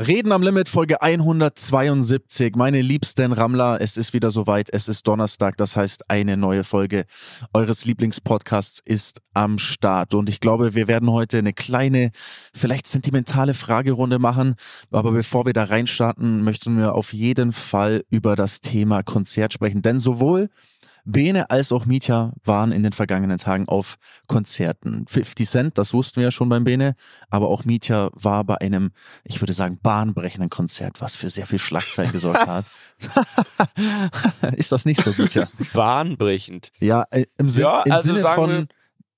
Reden am Limit, Folge 172. Meine liebsten Rammler, es ist wieder soweit. Es ist Donnerstag, das heißt, eine neue Folge eures Lieblingspodcasts ist am Start. Und ich glaube, wir werden heute eine kleine, vielleicht sentimentale Fragerunde machen. Aber bevor wir da reinstarten, möchten wir auf jeden Fall über das Thema Konzert sprechen. Denn sowohl Bene als auch Mietja waren in den vergangenen Tagen auf Konzerten. 50 Cent, das wussten wir ja schon beim Bene, aber auch Mietja war bei einem, ich würde sagen, bahnbrechenden Konzert, was für sehr viel Schlagzeilen gesorgt hat. Ist das nicht so, Mietja? Bahnbrechend. Ja, äh, im, Sinn, Ja, im also Sinne von wir-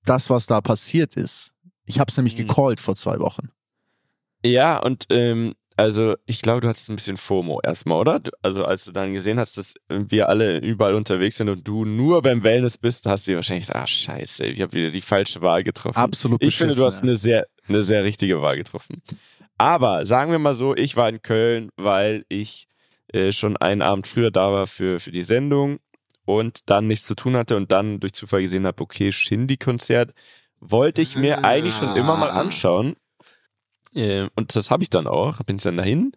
das, was da passiert ist. Ich habe es nämlich Hm. gecallt vor zwei Wochen. Ja, und ähm, also ich glaube, du hattest ein bisschen FOMO erstmal, oder? Du, also als du dann gesehen hast, dass wir alle überall unterwegs sind und du nur beim Wellness bist, hast du dir wahrscheinlich gedacht, ah scheiße, ich habe wieder die falsche Wahl getroffen. Absolut Ich finde, du hast eine sehr, eine sehr richtige Wahl getroffen. Aber sagen wir mal so, ich war in Köln, weil ich äh, schon einen Abend früher da war für, für die Sendung und dann nichts zu tun hatte und dann durch Zufall gesehen habe, okay, Shindy-Konzert wollte ich mir eigentlich schon immer mal anschauen. Äh, und das habe ich dann auch, bin ich dann dahin.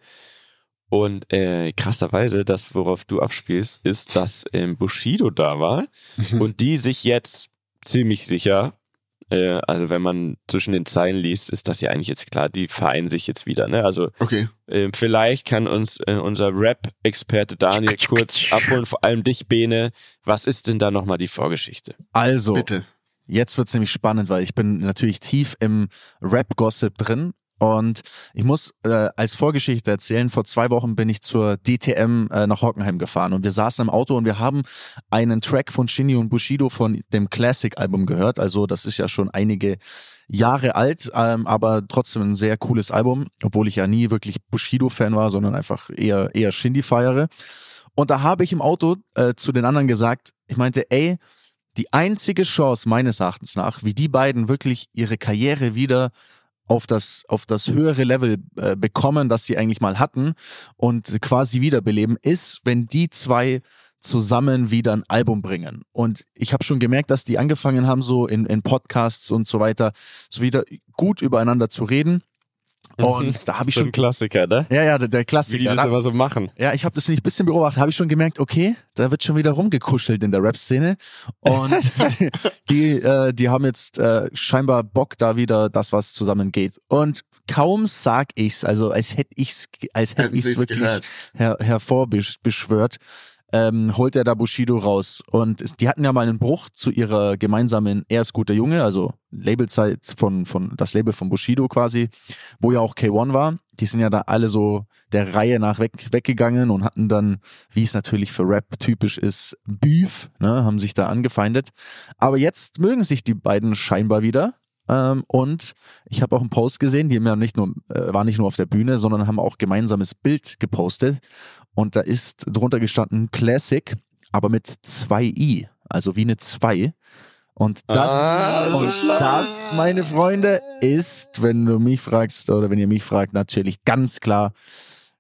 Und äh, krasserweise, das, worauf du abspielst, ist, dass ähm, Bushido da war und die sich jetzt ziemlich sicher äh, also wenn man zwischen den Zeilen liest, ist das ja eigentlich jetzt klar, die vereinen sich jetzt wieder. Ne? Also Okay. äh, vielleicht kann uns äh, unser Rap-Experte Daniel kurz abholen, vor allem dich, Bene. Was ist denn da nochmal die Vorgeschichte? Also, Bitte. Jetzt wird's nämlich spannend, weil ich bin natürlich tief im Rap-Gossip drin. Und ich muss äh, als Vorgeschichte erzählen, vor zwei Wochen bin ich zur DTM äh, nach Hockenheim gefahren und wir saßen im Auto und wir haben einen Track von Shinny und Bushido von dem Classic-Album gehört. Also das ist ja schon einige Jahre alt, ähm, aber trotzdem ein sehr cooles Album, obwohl ich ja nie wirklich Bushido-Fan war, sondern einfach eher, eher Shindy feiere. Und da habe ich im Auto äh, zu den anderen gesagt, ich meinte, ey, die einzige Chance meines Erachtens nach, wie die beiden wirklich ihre Karriere wieder auf das, auf das höhere Level äh, bekommen, das sie eigentlich mal hatten und quasi wiederbeleben, ist, wenn die zwei zusammen wieder ein Album bringen. Und ich habe schon gemerkt, dass die angefangen haben, so in, in Podcasts und so weiter, so wieder gut übereinander zu reden. Und da habe ich So ein schon, Klassiker, ne? ja, ja, der, der Wie Klassiker. die das Da- immer so machen. ja, ich habe das nämlich ein bisschen beobachtet, habe ich schon gemerkt, okay, da wird schon wieder rumgekuschelt in der Rap-Szene. Und die, die, äh, die haben jetzt äh, scheinbar Bock da wieder, das was zusammengeht. Und kaum sag ich's, also als hätte ich's, als hätte ich's wirklich her, hervorbeschwört, ähm, holt er da Bushido raus. Und es, die hatten ja mal einen Bruch zu ihrer gemeinsamen Er ist guter Junge, also Labelzeit von, von, das Label von Bushido quasi, wo ja auch K1 war. Die sind ja da alle so der Reihe nach weg, weggegangen und hatten dann, wie es natürlich für Rap typisch ist, Beef, ne, haben sich da angefeindet. Aber jetzt mögen sich die beiden scheinbar wieder. Ähm, und ich habe auch einen Post gesehen, die haben nicht nur, äh, waren nicht nur auf der Bühne, sondern haben auch gemeinsames Bild gepostet. Und da ist drunter gestanden Classic, aber mit zwei I, also wie eine 2. Und das, Ah, und das, meine Freunde, ist, wenn du mich fragst oder wenn ihr mich fragt, natürlich ganz klar,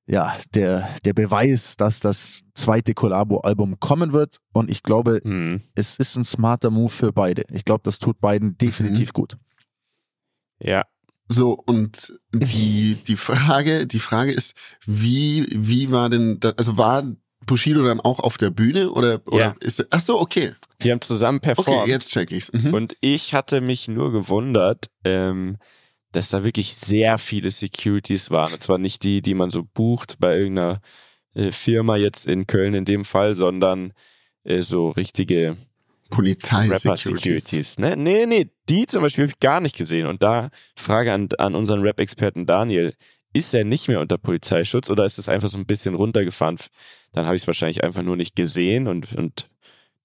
ja, der, der Beweis, dass das zweite Collabo-Album kommen wird. Und ich glaube, Hm. es ist ein smarter Move für beide. Ich glaube, das tut beiden definitiv gut. Ja. So, und die, die Frage, die Frage ist, wie, wie war denn, da, also war Bushido dann auch auf der Bühne oder, oder Ja. ist ach so, okay. Die haben zusammen performt. Okay, jetzt check ich's. Mhm. Und ich hatte mich nur gewundert, ähm, dass da wirklich sehr viele Securities waren. Und zwar nicht die, die man so bucht bei irgendeiner äh, Firma jetzt in Köln in dem Fall, sondern äh, so richtige Polizei Rapper-Securities. Ne? Nee, nee, die zum Beispiel habe ich gar nicht gesehen. Und da Frage an, an unseren Rap-Experten Daniel. Ist er nicht mehr unter Polizeischutz oder ist es einfach so ein bisschen runtergefahren? Dann habe ich es wahrscheinlich einfach nur nicht gesehen und, und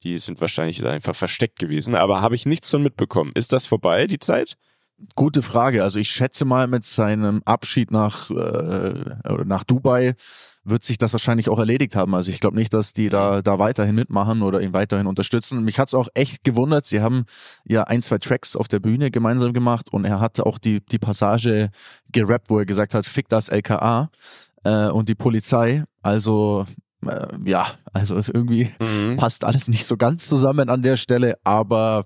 die sind wahrscheinlich einfach versteckt gewesen. Aber habe ich nichts von mitbekommen. Ist das vorbei, die Zeit? Gute Frage. Also ich schätze mal, mit seinem Abschied nach, äh, nach Dubai wird sich das wahrscheinlich auch erledigt haben. Also ich glaube nicht, dass die da, da weiterhin mitmachen oder ihn weiterhin unterstützen. Mich hat's auch echt gewundert. Sie haben ja ein, zwei Tracks auf der Bühne gemeinsam gemacht und er hatte auch die, die Passage gerappt, wo er gesagt hat, fick das LKA äh, und die Polizei. Also äh, ja, also irgendwie passt alles nicht so ganz zusammen an der Stelle, aber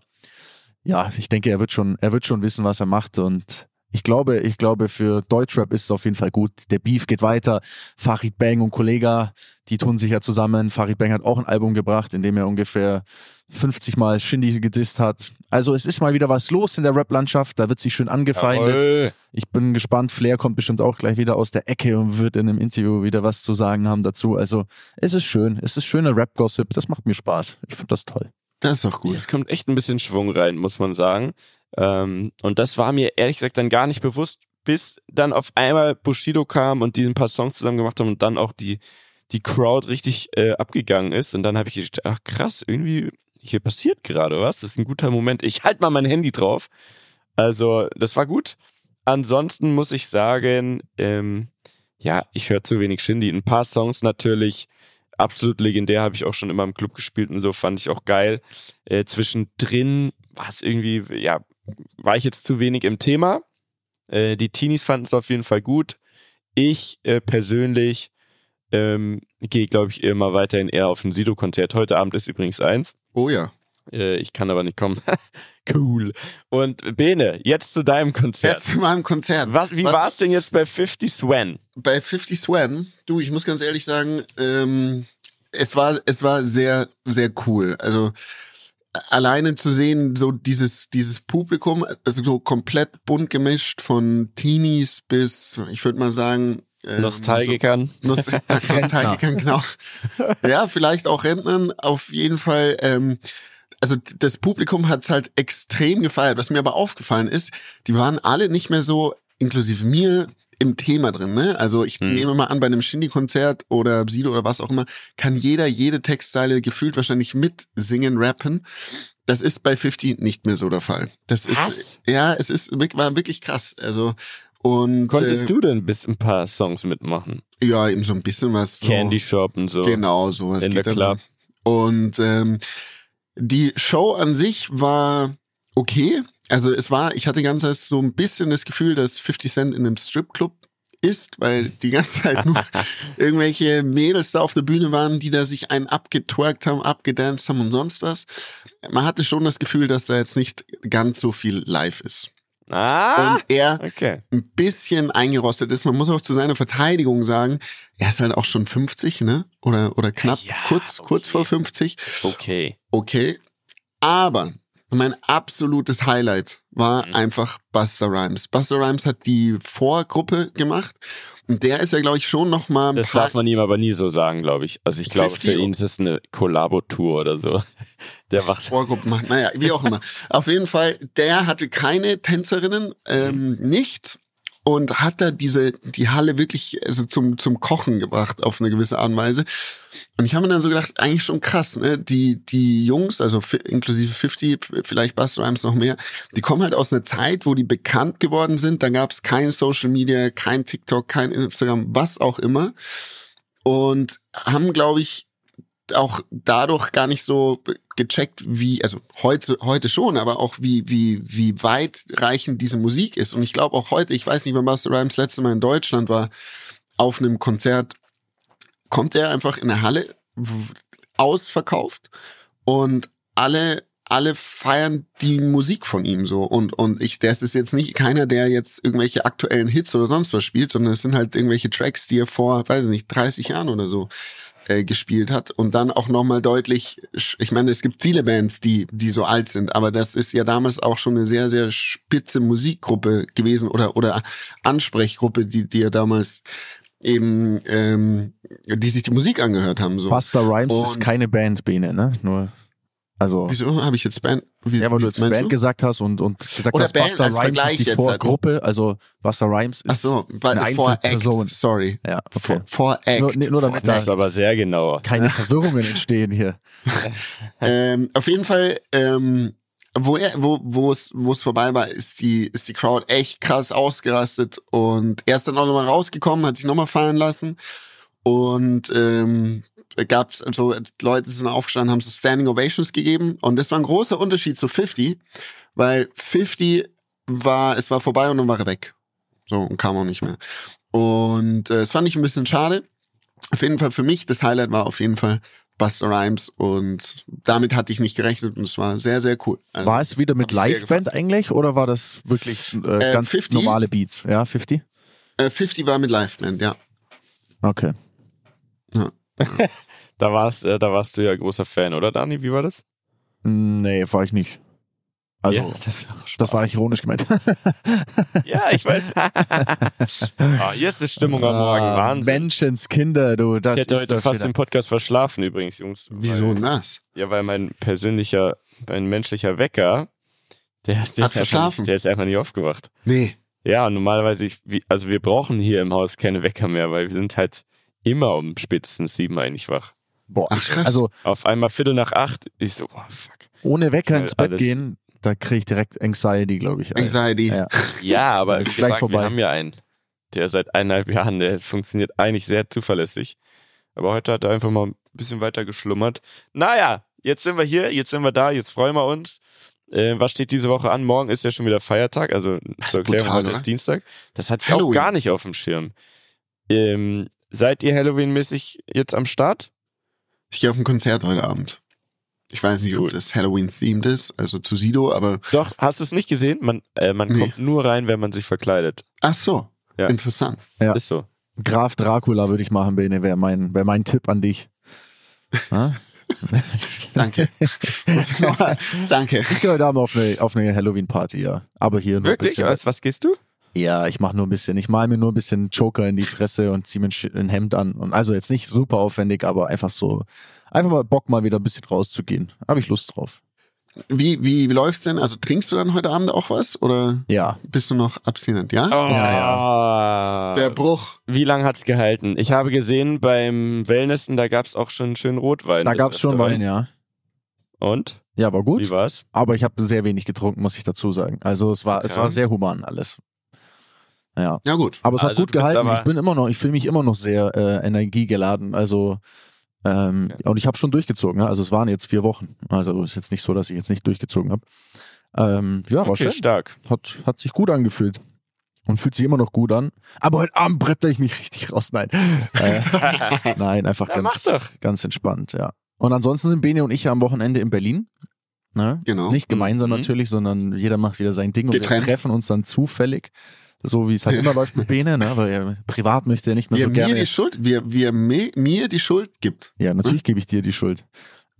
ja, ich denke, er wird schon, er wird schon wissen, was er macht und ich glaube, ich glaube, für Deutschrap ist es auf jeden Fall gut. Der Beef geht weiter. Farid Bang und Kollega, die tun sich ja zusammen. Farid Bang hat auch ein Album gebracht, in dem er ungefähr 50 Mal Shindy gedisst hat. Also es ist mal wieder was los in der Rap-Landschaft. Da wird sich schön angefeindet. Jawohl. Ich bin gespannt. Flair kommt bestimmt auch gleich wieder aus der Ecke und wird in einem Interview wieder was zu sagen haben dazu. Also es ist schön. Es ist schöner Rap-Gossip. Das macht mir Spaß. Ich finde das toll. Das ist doch gut. Es kommt echt ein bisschen Schwung rein, muss man sagen. Ähm, und das war mir ehrlich gesagt dann gar nicht bewusst, bis dann auf einmal Bushido kam und die ein paar Songs zusammen gemacht haben und dann auch die, die Crowd richtig äh, abgegangen ist. Und dann habe ich gedacht, ach krass, irgendwie hier passiert gerade was. Das ist ein guter Moment. Ich halte mal mein Handy drauf. Also, das war gut. Ansonsten muss ich sagen, ähm, ja, ich höre zu wenig Shindy. Ein paar Songs natürlich absolut legendär, habe ich auch schon immer im Club gespielt und so, fand ich auch geil. Äh, zwischendrin war es irgendwie, ja, war ich jetzt zu wenig im Thema. Äh, die Teenies fanden es auf jeden Fall gut. Ich äh, persönlich ähm, gehe, glaube ich, immer weiterhin eher auf ein Sido-Konzert. Heute Abend ist übrigens eins. Oh ja. Äh, ich kann aber nicht kommen. cool. Und Bene, jetzt zu deinem Konzert. Jetzt zu meinem Konzert. Was, wie war es denn jetzt bei 50 Swan? bei 50 Swan, du, ich muss ganz ehrlich sagen, ähm, es war, es war sehr, sehr cool. Also alleine zu sehen, so dieses, dieses Publikum, also so komplett bunt gemischt von Teenies bis, ich würde mal sagen, ähm, Nostalgikern. So, Nost Nostalgikern, genau. Ja, vielleicht auch Rentnern, auf jeden Fall. Ähm, also das Publikum hat's halt extrem gefeiert. Was mir aber aufgefallen ist, die waren alle nicht mehr so, inklusive mir, im Thema drin. Ne? Also ich Hm. nehme mal an, bei einem Shindy-Konzert oder Sido oder was auch immer, kann jeder jede Textzeile gefühlt wahrscheinlich mitsingen, rappen. Das ist bei 50 nicht mehr so der Fall. Das Was? ist ja, es ist war wirklich krass. Also und Konntest äh, du denn bis ein paar Songs mitmachen? ja eben so ein bisschen was so, Candy Shop und so. Genau, sowas In geht der. Club. Und ähm, die Show an sich war okay. Also es war, ich hatte ganz erst so ein bisschen das Gefühl, dass 50 Cent in einem Stripclub ist, weil die ganze Zeit nur irgendwelche Mädels da auf der Bühne waren, die da sich einen abgetwerkt haben, abgedanced haben und sonst was. Man hatte schon das Gefühl, dass da jetzt nicht ganz so viel live ist. Ah, Und er okay. ein bisschen eingerostet ist. Man muss auch zu seiner Verteidigung sagen, er ist halt auch schon 50, ne? Oder, oder knapp Ja, kurz, kurz okay. vor 50. Okay. Okay. Aber mein absolutes Highlight war Mhm. einfach Buster Rhymes. Buster Rhymes hat die Vorgruppe gemacht. Und der ist ja, glaube ich, schon noch mal ein Das darf man ihm aber nie so sagen, glaube ich. Also ich glaube, für 50 ihn ist es eine Kollabo-Tour oder so. Der macht. Vorgruppen macht. Naja, wie auch immer. Auf jeden Fall, der hatte keine Tänzerinnen, ähm, nichts. Und hat da diese, die Halle wirklich also zum, zum Kochen gebracht auf eine gewisse Art und Weise. Und ich habe mir dann so gedacht, eigentlich schon krass, ne? Die, die Jungs, also inklusive 50, vielleicht Buster Rhymes noch mehr, die kommen halt aus einer Zeit, wo die bekannt geworden sind. Da gab es kein Social Media, kein TikTok, kein Instagram, was auch immer. Und haben, glaube ich, auch dadurch gar nicht so gecheckt, wie, also heute, heute schon, aber auch wie, wie, wie weitreichend diese Musik ist. Und ich glaube auch heute, ich weiß nicht, wann Buster Rhymes letzte Mal in Deutschland war, auf einem Konzert, kommt er einfach in der Halle ausverkauft und alle alle feiern die Musik von ihm so und und ich das ist jetzt nicht keiner der jetzt irgendwelche aktuellen Hits oder sonst was spielt sondern es sind halt irgendwelche Tracks die er vor weiß ich nicht 30 Jahren oder so äh, gespielt hat und dann auch noch mal deutlich ich meine es gibt viele Bands die die so alt sind aber das ist ja damals auch schon eine sehr sehr spitze Musikgruppe gewesen oder oder Ansprechgruppe die die er damals eben ähm, die sich die Musik angehört haben so Buster Rhymes ist Und- keine Band, Bene, ne? Nur, also. Wieso habe ich jetzt Band? Wie, Ja, weil du jetzt Band du? gesagt hast und, und gesagt Oder hast, Band Buster Rhymes Vergleich ist die halt. Vorgruppe. Also Buster Rhymes ist Ach so, weil eine vor Act, Einzelperson. sorry. Ja, okay. Vor, vor Act. Nur- nee, nur damit Vor Das aber sehr genau. keine Verwirrungen entstehen hier. ähm, auf jeden Fall, ähm, wo er, wo, wo es, wo es vorbei war, ist die, ist die Crowd echt krass ausgerastet und er ist dann auch nochmal rausgekommen, hat sich nochmal fallen lassen und ähm, gab's also Leute sind aufgestanden, haben so Standing Ovations gegeben und das war ein großer Unterschied zu 50, weil 50 war, es war vorbei und dann war er weg. So, und kam auch nicht mehr. Und äh, das fand ich ein bisschen schade. Auf jeden Fall für mich, das Highlight war auf jeden Fall Buster Rhymes und damit hatte ich nicht gerechnet und es war sehr, sehr cool. Also, War es wieder mit Liveband eigentlich oder war das wirklich äh, Äh, ganz 50? normale Beats? Ja, 50? Äh, 50 war mit Liveband, ja. Okay. Da warst, äh, da warst du ja großer Fan, oder Dani? Wie war das? Nee, war ich nicht. Also, ja, das, war das war ironisch gemeint. Ja, ich weiß. ah, hier ist die Stimmung am Morgen. Ah, Wahnsinn. Menschenskinder, du. Das ich hätte ist heute fast wieder- den Podcast verschlafen übrigens, Jungs. Wieso das? ja, weil mein persönlicher, mein menschlicher Wecker, der, der, ist einfach verschlafen? nicht, der ist einfach nicht aufgewacht. Nee. Ja, normalerweise, ich, also wir brauchen hier im Haus keine Wecker mehr, weil wir sind halt immer um spätestens sieben eigentlich wach. Boah, Ach, ich- krass. also Auf einmal Viertel nach acht, ich so, boah, fuck. ohne Wecker ins Bett alles- gehen, da kriege ich direkt Anxiety, glaube ich. Alter. Anxiety. Ja. Ja, aber Ist gleich gesagt, vorbei. wir haben ja einen, der seit eineinhalb Jahren, der funktioniert eigentlich sehr zuverlässig. Aber heute hat er einfach mal ein bisschen weiter geschlummert. Naja, jetzt sind wir hier, jetzt sind wir da, jetzt freuen wir uns. Äh, was steht diese Woche an? Morgen ist ja schon wieder Feiertag, also Das zur Erklärung, brutal, heute ist? Dienstag. Das hatte ich auch gar nicht auf dem Schirm. Ähm, seid ihr Halloween-mäßig jetzt am Start? Ich gehe auf ein Konzert heute Abend. Ich weiß nicht, Cool. ob das Halloween-themed ist, also zu Sido, aber Doch, hast du es nicht gesehen? Man, äh, man Nee. kommt nur rein, wenn man sich verkleidet. ach so, Ja. interessant. Ja. Ist so. Graf Dracula würde ich machen, Bene, wäre mein, wär mein Tipp an dich. Danke. Danke. Ich gehe heute Abend auf eine, auf eine Halloween-Party, ja. Aber hier nur Wirklich? bisschen. Als was gehst du? Ja, ich mache nur ein bisschen. Ich mal mir nur ein bisschen Joker in die Fresse und ziehe mir ein Hemd an. Und also jetzt nicht super aufwendig, aber einfach so, einfach mal Bock, mal wieder ein bisschen rauszugehen. Habe ich Lust drauf. Wie, wie läuft's denn? Also trinkst du dann heute Abend auch was oder Ja. bist du noch abstinent, ja? Oh, Ja, Der Bruch. Wie lange hat's gehalten? Ich habe gesehen, beim Wellnessen, da gab's auch schon einen schönen Rotwein. Da gab's schon. Wein, ja. Und? Ja, war gut. Wie war's? Aber ich habe sehr wenig getrunken, muss ich dazu sagen. Also es war, es Okay. war sehr human alles. Ja. Ja gut. Aber es hat Also gut gehalten. Ich bin immer noch, ich fühle mich immer noch sehr äh, energiegeladen. Also ähm, und ich habe schon durchgezogen. Ja? Also es waren jetzt vier Wochen. Also ist jetzt nicht so, dass ich jetzt nicht durchgezogen habe. Ähm, ja, war Okay, schön. stark. Hat, hat sich gut angefühlt. Und fühlt sich immer noch gut an. Aber heute Abend brettle ich mich richtig raus. Nein. Äh, nein, einfach Ja, ganz, ganz entspannt, ja. Und ansonsten sind Bene und ich ja am Wochenende in Berlin. Ne? Genau. Nicht gemeinsam Mhm. natürlich, sondern jeder macht wieder sein Ding und Getrennt. wir treffen uns dann zufällig. So wie es halt immer läuft mit Bene, ne? Weil er privat möchte er nicht mehr Wie so er mir gerne. die Schuld, wie, er- wie er me, mir die Schuld gibt. Ja, natürlich gebe ich dir die Schuld.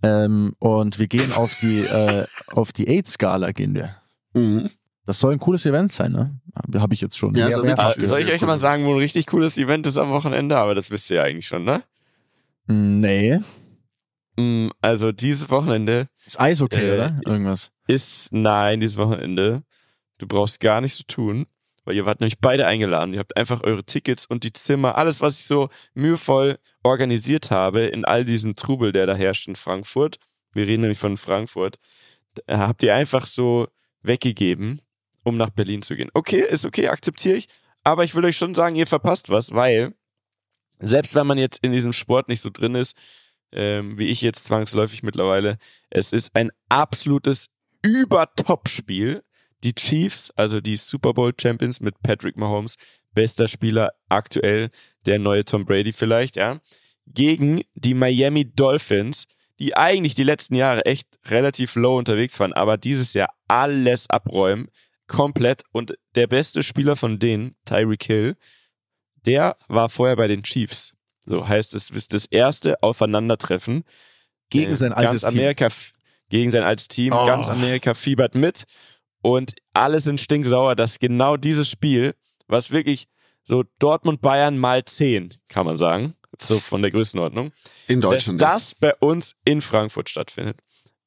Ähm, und wir gehen auf die, äh, auf die AIDS-Skala gehen wir. Mhm. Das soll ein cooles Event sein, ne? Habe ich jetzt schon. Ja, mehr- so mehrfach wirklich. Ah, ist soll ich euch cool. mal sagen, wo ein richtig cooles Event ist am Wochenende? Aber das wisst ihr ja eigentlich schon, ne? Nee. Mm, Also dieses Wochenende Ist Eishockey, Äh, oder? Irgendwas. ist, nein, dieses Wochenende, du brauchst gar nichts zu tun, weil ihr wart nämlich beide eingeladen. Ihr habt einfach eure Tickets und die Zimmer, alles, was ich so mühevoll organisiert habe in all diesem Trubel, der da herrscht in Frankfurt. Wir reden nämlich von Frankfurt. Da habt ihr einfach so weggegeben, um nach Berlin zu gehen. Okay, ist okay, akzeptiere ich. Aber ich will euch schon sagen, ihr verpasst was, weil selbst wenn man jetzt in diesem Sport nicht so drin ist, ähm, wie ich jetzt zwangsläufig mittlerweile, es ist ein absolutes Übertop-Spiel. Die Chiefs, also die Super Bowl Champions mit Patrick Mahomes, bester Spieler aktuell, der neue Tom Brady vielleicht, ja, gegen die Miami Dolphins, die eigentlich die letzten Jahre echt relativ low unterwegs waren, aber dieses Jahr alles abräumen, komplett. Und der beste Spieler von denen, Tyreek Hill, der war vorher bei den Chiefs. So heißt es, ist das erste Aufeinandertreffen Gegen äh, sein altes ganz Team. Amerika, f- Gegen sein altes Team. Oh. Ganz Amerika fiebert mit. Und alle sind stinksauer, dass genau dieses Spiel, was wirklich so Dortmund-Bayern mal 10, kann man sagen, so von der Größenordnung, In dass Deutschland. das bei uns in Frankfurt stattfindet.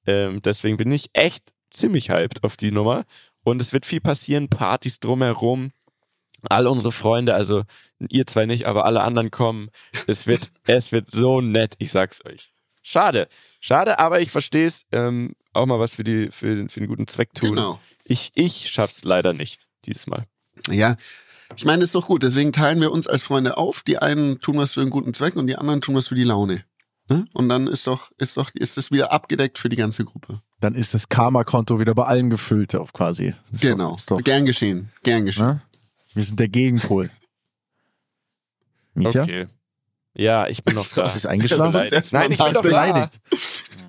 Ähm, deswegen bin ich echt ziemlich hyped auf die Nummer. Und es wird viel passieren, Partys drumherum. All unsere Freunde, also ihr zwei nicht, aber alle anderen kommen. Es wird, es wird so nett, ich sag's euch. Schade, schade, aber ich verstehe es. Ähm, auch mal was für die für, den- für den guten Zweck tun. Genau. Ich ich schaff's leider nicht dieses Mal. Ja. Ich meine, ist doch gut. Deswegen teilen wir uns als Freunde auf. Die einen tun was für einen guten Zweck und die anderen tun was für die Laune. Ne? Und dann ist doch, ist doch, ist es wieder abgedeckt für die ganze Gruppe. Dann ist das Karma-Konto wieder bei allen gefüllt, auf quasi. Ist doch- genau. Ist doch, Gern geschehen. Gern geschehen. ne? Wir sind der Gegenpol. Mietja? Okay. Ja, ich bin noch da. Ist eingeschlafen? Das Nein, ich bin doch nachdenken. beleidigt.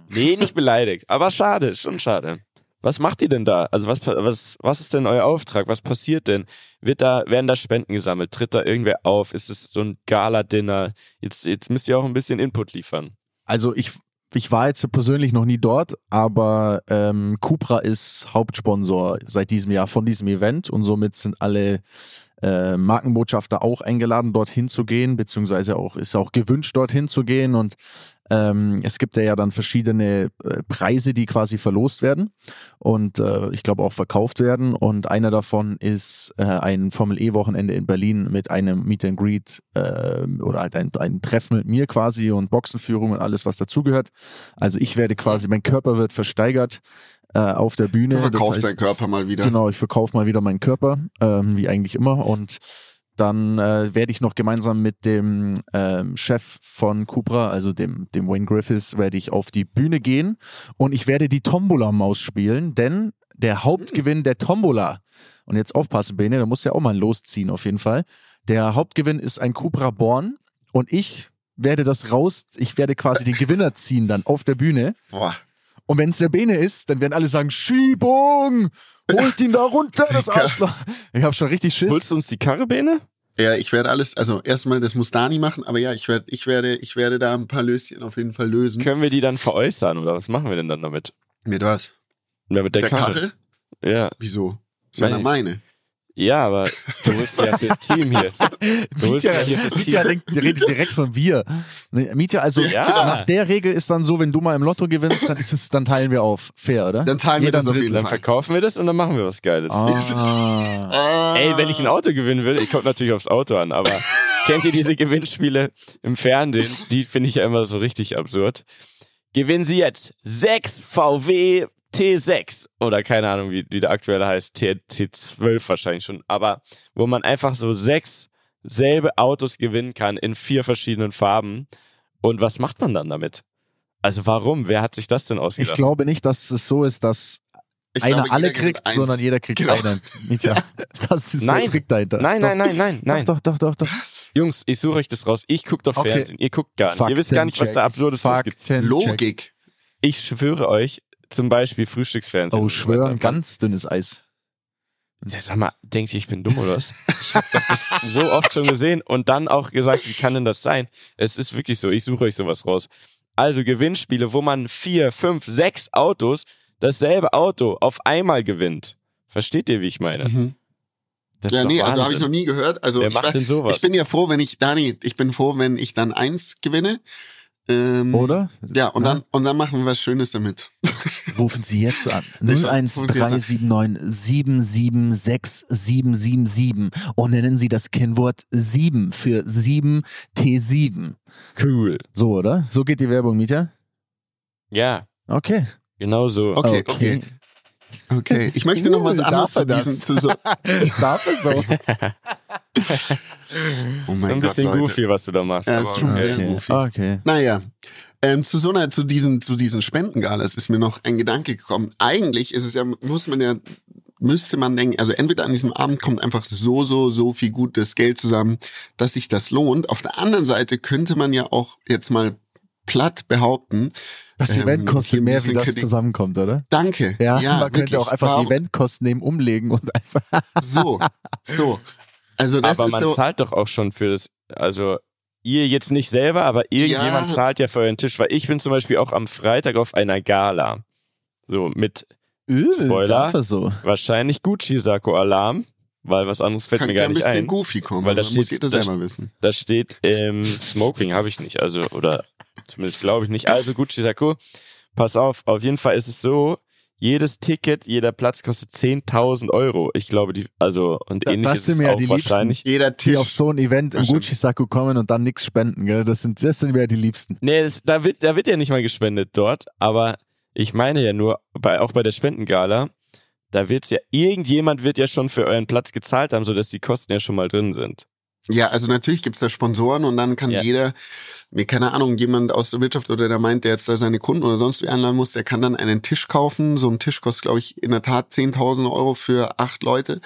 Nee, nicht beleidigt. Aber schade, ist schon schade. Was macht ihr denn da? Also was, was, was ist denn euer Auftrag? Was passiert denn? Wird da, werden da Spenden gesammelt? Tritt da irgendwer auf? Ist es so ein Gala-Dinner? Jetzt, jetzt müsst ihr auch ein bisschen Input liefern. Also ich, ich war jetzt persönlich noch nie dort, aber ähm, Cupra ist Hauptsponsor seit diesem Jahr von diesem Event und somit sind alle äh, Markenbotschafter auch eingeladen, dorthin zu gehen, beziehungsweise auch ist auch gewünscht, dorthin zu gehen und ähm, es gibt ja dann verschiedene äh, Preise, die quasi verlost werden und äh, ich glaube auch verkauft werden. Und einer davon ist äh, ein Formel E-Wochenende in Berlin mit einem Meet and Greet äh, oder halt ein, ein Treffen mit mir quasi und Boxenführung und alles, was dazugehört. Also ich werde quasi, mein Körper wird versteigert äh, auf der Bühne. Du verkaufst Das deinen heißt, Körper mal wieder. Genau, ich verkaufe mal wieder meinen Körper, ähm, wie eigentlich immer. Und dann äh, werde ich noch gemeinsam mit dem ähm, Chef von Cupra, also dem, dem Wayne Griffiths, werde ich auf die Bühne gehen und ich werde die Tombola-Maus spielen, denn der Hauptgewinn der Tombola, und jetzt aufpassen, Bene, da musst du ja auch mal losziehen auf jeden Fall. Der Hauptgewinn ist ein Cupra Born und ich werde das raus, ich werde quasi den Gewinner ziehen dann auf der Bühne. Boah. Und wenn es der Bene ist, dann werden alle sagen, Schiebung! Holt ihn da runter, das. Arschloch. Ich habe schon richtig Schiss. Holst du uns die Karrebeene? Ja, ich werde alles, also erstmal, das muss Dani machen, aber ja, ich werde, ich werde, ich werde da ein paar Löschen auf jeden Fall lösen. Können wir die dann veräußern oder was machen wir denn dann damit? Mit was? Ja, mit der, Der Karre. Karre? Ja. Wieso? Ist ja meine. Ja, aber du bist ja fürs Team hier. Du Mietja, ja hier fürs Mietja Team. denkt, redet direkt von wir. Ne, Mietja, also Ja. nach der Regel ist dann so, wenn du mal im Lotto gewinnst, dann ist es, dann teilen wir auf. Fair, oder? Dann teilen wir Jeder das auf jeden Dann Fall. verkaufen wir das und dann machen wir was Geiles. Ah. Ah. Ey, wenn ich ein Auto gewinnen will, ich kommt natürlich aufs Auto an, aber kennt ihr diese Gewinnspiele im Fernsehen? Die finde ich ja immer so richtig absurd. Gewinnen Sie jetzt 6 VW T6 oder keine Ahnung, wie, wie der aktuelle heißt, T, T12 wahrscheinlich schon, aber wo man einfach so sechs selbe Autos gewinnen kann in vier verschiedenen Farben. Und was macht man dann damit? Also warum? Wer hat sich das denn Ich ausgedacht? glaube nicht, dass es so ist, dass Ich einer glaube, alle kriegt, eins. sondern jeder kriegt Genau. einen. Mietja. Das ist Nein. der Trick dahinter. nein, nein, nein, nein, nein. Doch, doch, doch, doch. doch. Jungs, ich suche euch das raus. Ich gucke doch Okay. Fernsehen. Ihr guckt gar nicht. Ihr wisst gar nicht, was da absurdes gibt. Faktencheck. Logik. Ich schwöre euch, zum Beispiel Frühstücksfernsehen. Oh, schwören, ganz dünnes Eis. Ja, Sag mal, denkt ihr, ich bin dumm oder was? Ich hab das so oft schon gesehen und dann auch gesagt, wie kann denn das sein? Es ist wirklich so, ich suche euch sowas raus. Also Gewinnspiele, wo man vier, fünf, sechs Autos, dasselbe Auto auf einmal gewinnt. Versteht ihr, wie ich meine? Mhm. Das Ja, ist doch nee, also habe Wahnsinn. ich noch nie gehört. Also Wer ich, macht weiß- denn sowas? ich bin ja froh, wenn ich, Dani, ich bin froh, wenn ich dann eins gewinne. Ähm, Oder? Ja, und dann, und dann machen wir was Schönes damit. Rufen Sie jetzt an. Ich weiß, rufen Sie jetzt an. 01379 7777777 und nennen Sie das Kennwort 7 für 7T7. Cool. So, oder? So geht die Werbung, Mieter? Ja, Okay. genau so. Okay, okay. Okay, ich möchte noch was Uh, anderes zu das? zu so, Darf es so? oh mein Ein Gott, bisschen Leute. goofy, was du da machst. Ja, aber ist schon okay. sehr Okay. goofy. okay. Naja, ähm, zu so einer, zu diesen, zu diesen Spendengalas ist mir noch ein Gedanke gekommen. Eigentlich ist es ja, muss man ja, müsste man denken, also entweder an diesem Abend kommt einfach so, so, so viel gutes Geld zusammen, dass sich das lohnt. Auf der anderen Seite könnte man ja auch jetzt mal platt behaupten, Das Ähm, Event kostet ein mehr, wie das Kritik. zusammenkommt, oder? danke. Ja, Ja, man wirklich. könnte auch einfach Warum- die Eventkosten neben umlegen und einfach. So, so. Also das aber ist man so, zahlt doch auch schon für das, also ihr jetzt nicht selber, aber irgendjemand Ja. zahlt ja für euren Tisch, weil ich bin zum Beispiel auch am Freitag auf einer Gala. So mit Öh, Spoiler. Er so? wahrscheinlich Gucci-Sakko-Alarm, weil was anderes fällt könnte mir gar ein nicht bisschen ein. goofy kommen, Weil da muss steht- jeder da- selber wissen. Da steht ähm, Smoking habe ich nicht, also oder zumindest glaube ich nicht. Also Gucci-Sakko, pass auf, auf jeden Fall ist es so, jedes Ticket, jeder Platz kostet 10.000 Euro. Ich glaube, die, also und Da- ähnlich das ist sind es mir ja auch die wahrscheinlich. Jeder Die Tisch. auf so ein Event im Das. Gucci-Sakko kommen und dann nichts spenden, gell? Das sind, das sind mir ja die Liebsten. Nee, das, da, wird, da wird ja nicht mal gespendet dort, aber ich meine ja nur, bei, auch bei der Spendengala, da wird's ja, irgendjemand wird ja schon für euren Platz gezahlt haben, sodass die Kosten ja schon mal drin sind. Ja, also natürlich gibt's da Sponsoren und dann kann Ja. jeder, mir keine Ahnung, jemand aus der Wirtschaft oder der meint, der jetzt da seine Kunden oder sonst wie einladen muss, der kann dann einen Tisch kaufen. So ein Tisch kostet, glaube ich, in der Tat 10.000 Euro für acht Leute.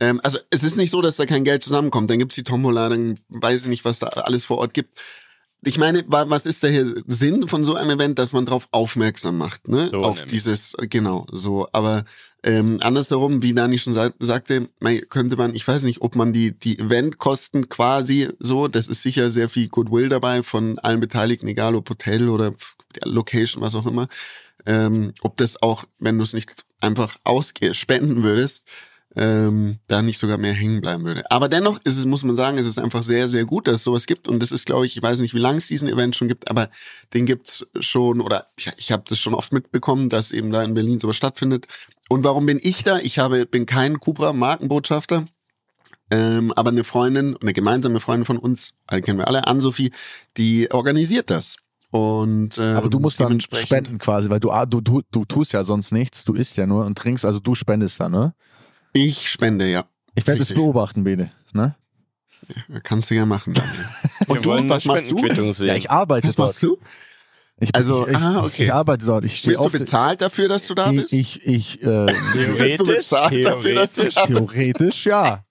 Ähm, also es ist nicht so, dass da kein Geld zusammenkommt. Dann gibt's die Tombola, dann weiß ich nicht, was da alles vor Ort gibt. Ich meine, wa- was ist der Sinn von so einem Event, dass man darauf aufmerksam macht, ne? So Auf nämlich. dieses, genau, so. Aber ähm, andersherum, wie Dani schon sa sagte, könnte man, ich weiß nicht, ob man die, die Eventkosten quasi so, das ist sicher sehr viel Goodwill dabei von allen Beteiligten, egal ob Hotel oder der Location, was auch immer. Ähm, ob das auch, wenn du es nicht einfach ausge spenden würdest, ähm, da nicht sogar mehr hängen bleiben würde. Aber dennoch ist es, muss man sagen, es ist einfach sehr, sehr gut, dass es sowas gibt. Und das ist, glaube ich, ich weiß nicht, wie lange es diesen Event schon gibt, aber den gibt's schon, oder ich, ich habe das schon oft mitbekommen, dass eben da in Berlin sowas stattfindet. Und warum bin ich da? Ich habe, bin kein Cupra-Markenbotschafter. Ähm, aber eine Freundin, eine gemeinsame Freundin von uns, alle kennen wir alle, Ann-Sophie, die organisiert das. Und, ähm, Aber du musst dann spenden quasi, weil du, ah, du, du, du tust ja sonst nichts, du isst ja nur und trinkst, also du spendest dann, ne? Ich spende, ja. Ich werde das Richtig. beobachten, Bene. Ne? Kannst du ja machen. Und du, was machst du? Ja, ich arbeite Was dort. machst du? Ich, Also, ich, ich, ah, okay. ich arbeite dort. Ich stehe Wirst du auf. bezahlt dafür, dass du da ich, bist? ich, ich äh, Theoretisch, bezahlt dafür, dass du theoretisch. da bist? theoretisch ja.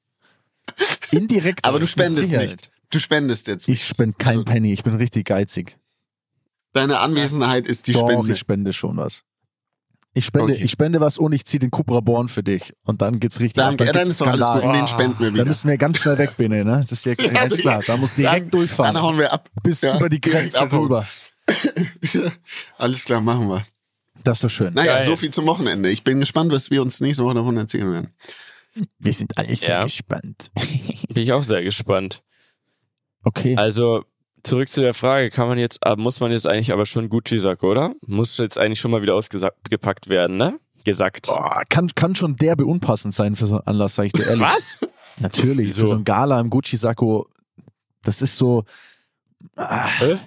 Indirekt. Aber du spendest nicht. Du spendest jetzt Ich spende kein Also, Penny. Ich bin richtig geizig. Deine Anwesenheit ist die Doch, Spende. ich spende schon was. Ich spende, Okay. ich spende was und ich ziehe den Cupra Born für dich. Und dann geht's richtig Danke, ab. Dann dann ist doch alles gut. Und den spenden wir Da wieder. müssen wir ganz schnell weg, Bene, ne? Das ist ja, Ja, ganz klar. Da muss direkt dann, durchfahren. Dann hauen wir ab. bis Ja, über die Grenze rüber. Alles klar, machen wir. Das ist doch schön. Naja, Geil. so viel zum Wochenende. Ich bin gespannt, was wir uns nächste Woche davon erzählen werden. Wir sind alle sehr Ja. gespannt. Bin ich auch sehr gespannt. Okay. Also, zurück zu der Frage, kann man jetzt, äh, muss man jetzt eigentlich aber schon Gucci-Sack, oder? Muss jetzt eigentlich schon mal wieder ausgepackt werden, ne? Gesagt. Boah, kann, kann schon derbe unpassend sein für so einen Anlass, sag ich dir ehrlich. Was? Natürlich, Wieso? für so ein Gala im Gucci-Sakko, das ist so. Ah, Hä?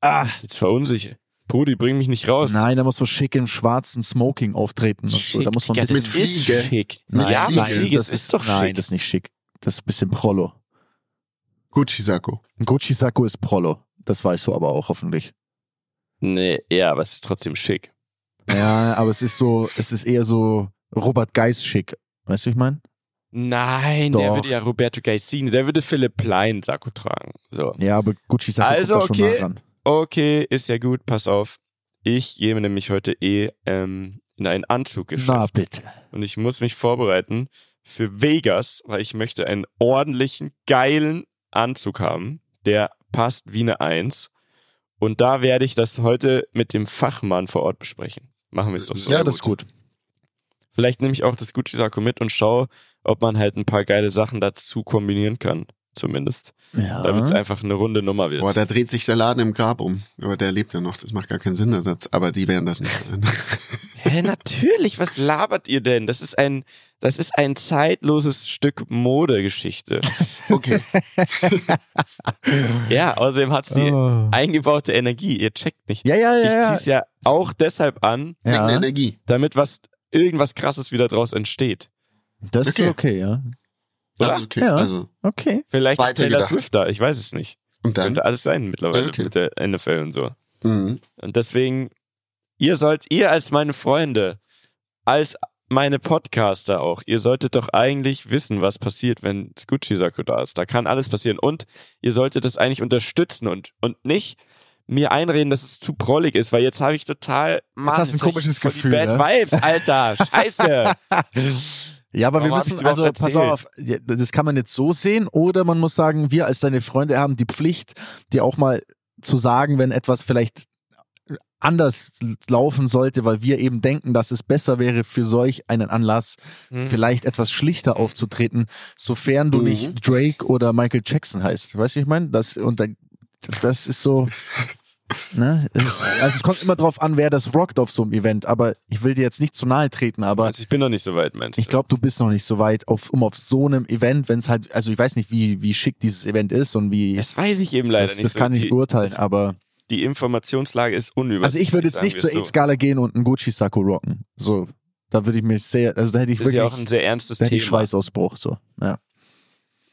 ah, Jetzt verunsicher. Brudi, bring mich nicht raus. nein, da muss man schick im schwarzen Smoking auftreten. Und so. Schick, Da muss man Digga, mit ist schick. nein, ja, nein, Fliege, das das ist doch Nein, schick. das ist nicht schick. Das ist ein bisschen Prollo. Gucci-Sakko. Ein Gucci-Sakko ist Prollo. Das weißt du aber auch hoffentlich. Nee, ja, aber es ist trotzdem schick. Ja, aber es ist so, es ist eher so Robert Geis schick. Weißt du, wie ich meine? Nein, der Doch. würde ja Roberto Gaisini, der würde Philipp Plein Sakko tragen. So. Ja, aber Gucci-Sakko Also, kommt da schon okay. nah ran. Okay, ist ja gut, pass auf. Ich gehe nämlich heute eh ähm, in ein Anzuggeschäft. Na bitte. Und ich muss mich vorbereiten für Vegas, weil ich möchte einen ordentlichen, geilen Anzug haben, der passt wie eine Eins. Und da werde ich das heute mit dem Fachmann vor Ort besprechen. Machen wir es doch so. Ja, das ist gut. Vielleicht nehme ich auch das Gucci-Sakko mit und schaue, ob man halt ein paar geile Sachen dazu kombinieren kann. Zumindest. Damit es Ja. einfach eine runde Nummer wird. Boah, da dreht sich der Laden im Grab um. Aber der lebt ja noch. Das macht gar keinen Sinn, der Satz. Aber die werden das nicht sein. Hä, natürlich, was labert ihr denn? Das ist ein, das ist ein zeitloses Stück Modegeschichte. Okay. ja, außerdem hat sie Oh. eingebaute Energie. Ihr checkt nicht. Ja, ja, ja. Ich ja. zieh's ja auch deshalb an, ja. Energie. damit was, irgendwas krasses wieder draus entsteht. Das ist Okay. okay, ja. Oder? Also, okay. Ja. Also, Okay. Vielleicht ist Taylor gedacht. Swift da, ich weiß es nicht. und dann? Könnte alles sein mittlerweile Okay. mit der NFL und so. Mhm. Und deswegen, ihr sollt, ihr als meine Freunde, als meine Podcaster auch, ihr solltet doch eigentlich wissen, was passiert, wenn das Gucci-Sakko da ist. Da kann alles passieren. Und ihr solltet das eigentlich unterstützen und, und nicht mir einreden, dass es zu prollig ist, weil jetzt habe ich total, Mann, hast du ein jetzt komisches Gefühl, Die Bad ne? Vibes, Alter. Scheiße. Ja, aber Warum wir müssen, also pass auf, das kann man jetzt so sehen oder man muss sagen, wir als deine Freunde haben die Pflicht, dir auch mal zu sagen, wenn etwas vielleicht anders laufen sollte, weil wir eben denken, dass es besser wäre für solch einen Anlass, Hm. vielleicht etwas schlichter aufzutreten, sofern du Mhm. nicht Drake oder Michael Jackson heißt. Weißt du, ich meine? Das, und dann, das ist so, ne? Es ist, also es kommt immer drauf an, wer das rockt auf so einem Event, aber ich will dir jetzt nicht zu nahe treten, aber Also ich bin noch nicht so weit, meinst du? ich glaube, du bist noch nicht so weit, auf, um auf so einem Event, wenn es halt, also ich weiß nicht, wie, wie schick dieses Event ist und wie, Das weiß ich eben leider das, nicht das so. kann ich beurteilen, das- aber, Die Informationslage ist unübersichtlich. also ich würde jetzt nicht zur so. AIDS-Gala gehen und einen Gucci-Sakko rocken, so, da würde ich mich sehr, also da hätte ich Das ist wirklich, ja auch ein sehr ernstes da hätte Thema. Schweißausbruch, so, ja.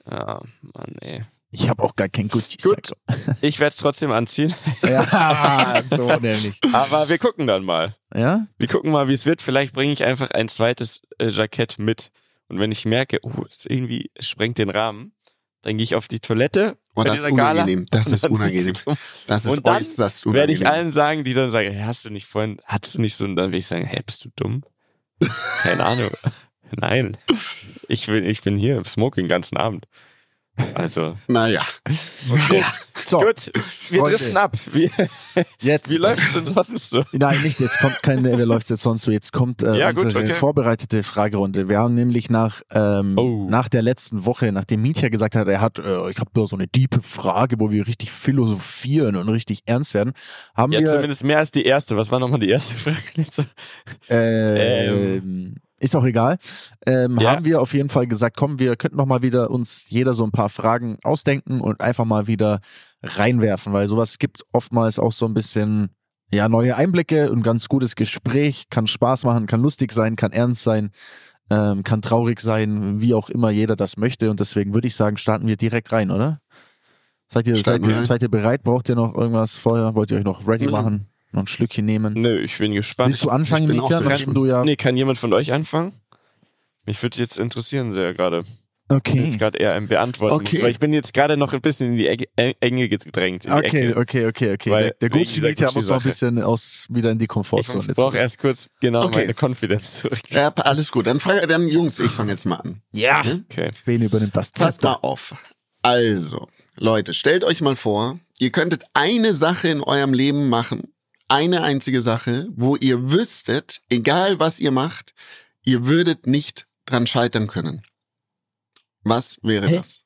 Ja, Mann, ey. Ich habe auch gar kein Gucci-Sakko. Ich werde es trotzdem anziehen, Ja, so nämlich. aber wir gucken dann mal. Ja? Wir gucken mal, wie es wird. Vielleicht bringe ich einfach ein zweites äh, Jackett mit Und wenn ich merke, oh, das irgendwie sprengt den Rahmen, dann gehe ich auf die Toilette. Oh, das ist unangenehm. Das ist unangenehm. Das ist Und dann äußerst Werde unangenehm. ich allen sagen, die dann sagen, hey, hast du nicht vorhin, hattest du nicht so, und dann werde ich sagen, hä, bist du dumm? Keine Ahnung. Nein. Ich will, ich bin hier im Smoking den ganzen Abend. Also, Naja. Gut. So, gut. Wir Freunde. driften ab. Wie, jetzt. wie läuft es denn sonst so? Nein, nicht jetzt kommt keine, wer läuft jetzt sonst so? Jetzt kommt äh, Ja, gut, unsere okay. vorbereitete Fragerunde. Wir haben nämlich nach ähm, Oh. nach der letzten Woche, nachdem Mietja gesagt hat, er hat, äh, ich habe da so eine diepe Frage, wo wir richtig philosophieren und richtig ernst werden, haben Ja, wir zumindest mehr als die erste. Was war nochmal die erste Frage? Jetzt? ähm, ist auch egal, ähm, Ja. haben wir auf jeden Fall gesagt, komm, wir könnten noch mal wieder uns jeder so ein paar Fragen ausdenken und einfach mal wieder reinwerfen, weil sowas gibt oftmals auch so ein bisschen ja neue Einblicke und ganz gutes Gespräch, kann Spaß machen, kann lustig sein, kann ernst sein, ähm, kann traurig sein, wie auch immer jeder das möchte und deswegen würde ich sagen, starten wir direkt rein, oder? Seid ihr, seid seid ihr bereit? Braucht ihr noch irgendwas vorher? Wollt ihr euch noch ready Mhm. machen? Noch ein Schlückchen nehmen? Nö, ich bin gespannt. Willst du anfangen, ich Mietja, sehr nachdem du ja... Nee, kann jemand von euch anfangen? Mich würde jetzt interessieren sehr gerade. Ich bin Okay. jetzt gerade eher im Beantworten. Okay. Weil ich bin jetzt gerade noch ein bisschen in die Ecke, Enge gedrängt. Okay, Ecke. okay, okay, okay. Weil der der Gucci Media muss noch ein bisschen aus, wieder in die Komfortzone. Ich brauche erst kurz genau Okay. meine Confidence zurück. Ja, alles gut. Dann, frage, dann Jungs, ich fange jetzt mal an. Ja. Okay. Wen übernimmt das Passt mal Zepter? auf. Also, Leute, stellt euch mal vor, ihr könntet eine Sache in eurem Leben machen, eine einzige Sache, wo ihr wüsstet, egal was ihr macht, ihr würdet nicht dran scheitern können. Was wäre Hä? das?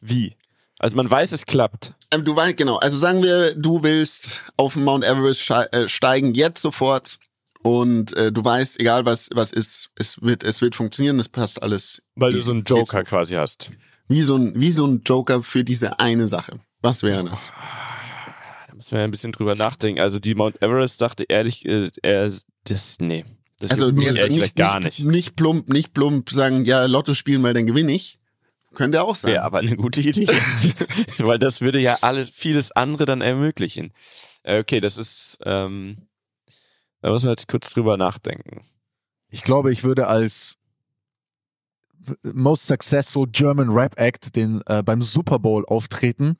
Wie? Also man weiß, es klappt. Ähm, Du weißt, genau, also sagen wir, du willst auf den Mount Everest äh, steigen, jetzt sofort, und äh, du weißt, egal was was ist, es wird es wird funktionieren, es passt alles. Weil du so einen Joker quasi hast. Wie so ein wie so ein Joker für diese eine Sache. Was wäre das? Da müssen wir ein bisschen drüber nachdenken. Also die Mount Everest sagte ehrlich, äh, er, das, nee. Das Also muss ich jetzt ehrlich nicht, gesagt gar nicht, nicht. nicht plump, nicht plump sagen, ja, Lotto spielen, weil dann gewinne ich. Könnte auch sein. Wäre aber eine gute Idee. Weil das würde ja alles, vieles andere dann ermöglichen. Äh, Okay, das ist, ähm, da müssen wir jetzt kurz drüber nachdenken. Ich glaube, ich würde als Most Successful German Rap Act den äh, beim Super Bowl auftreten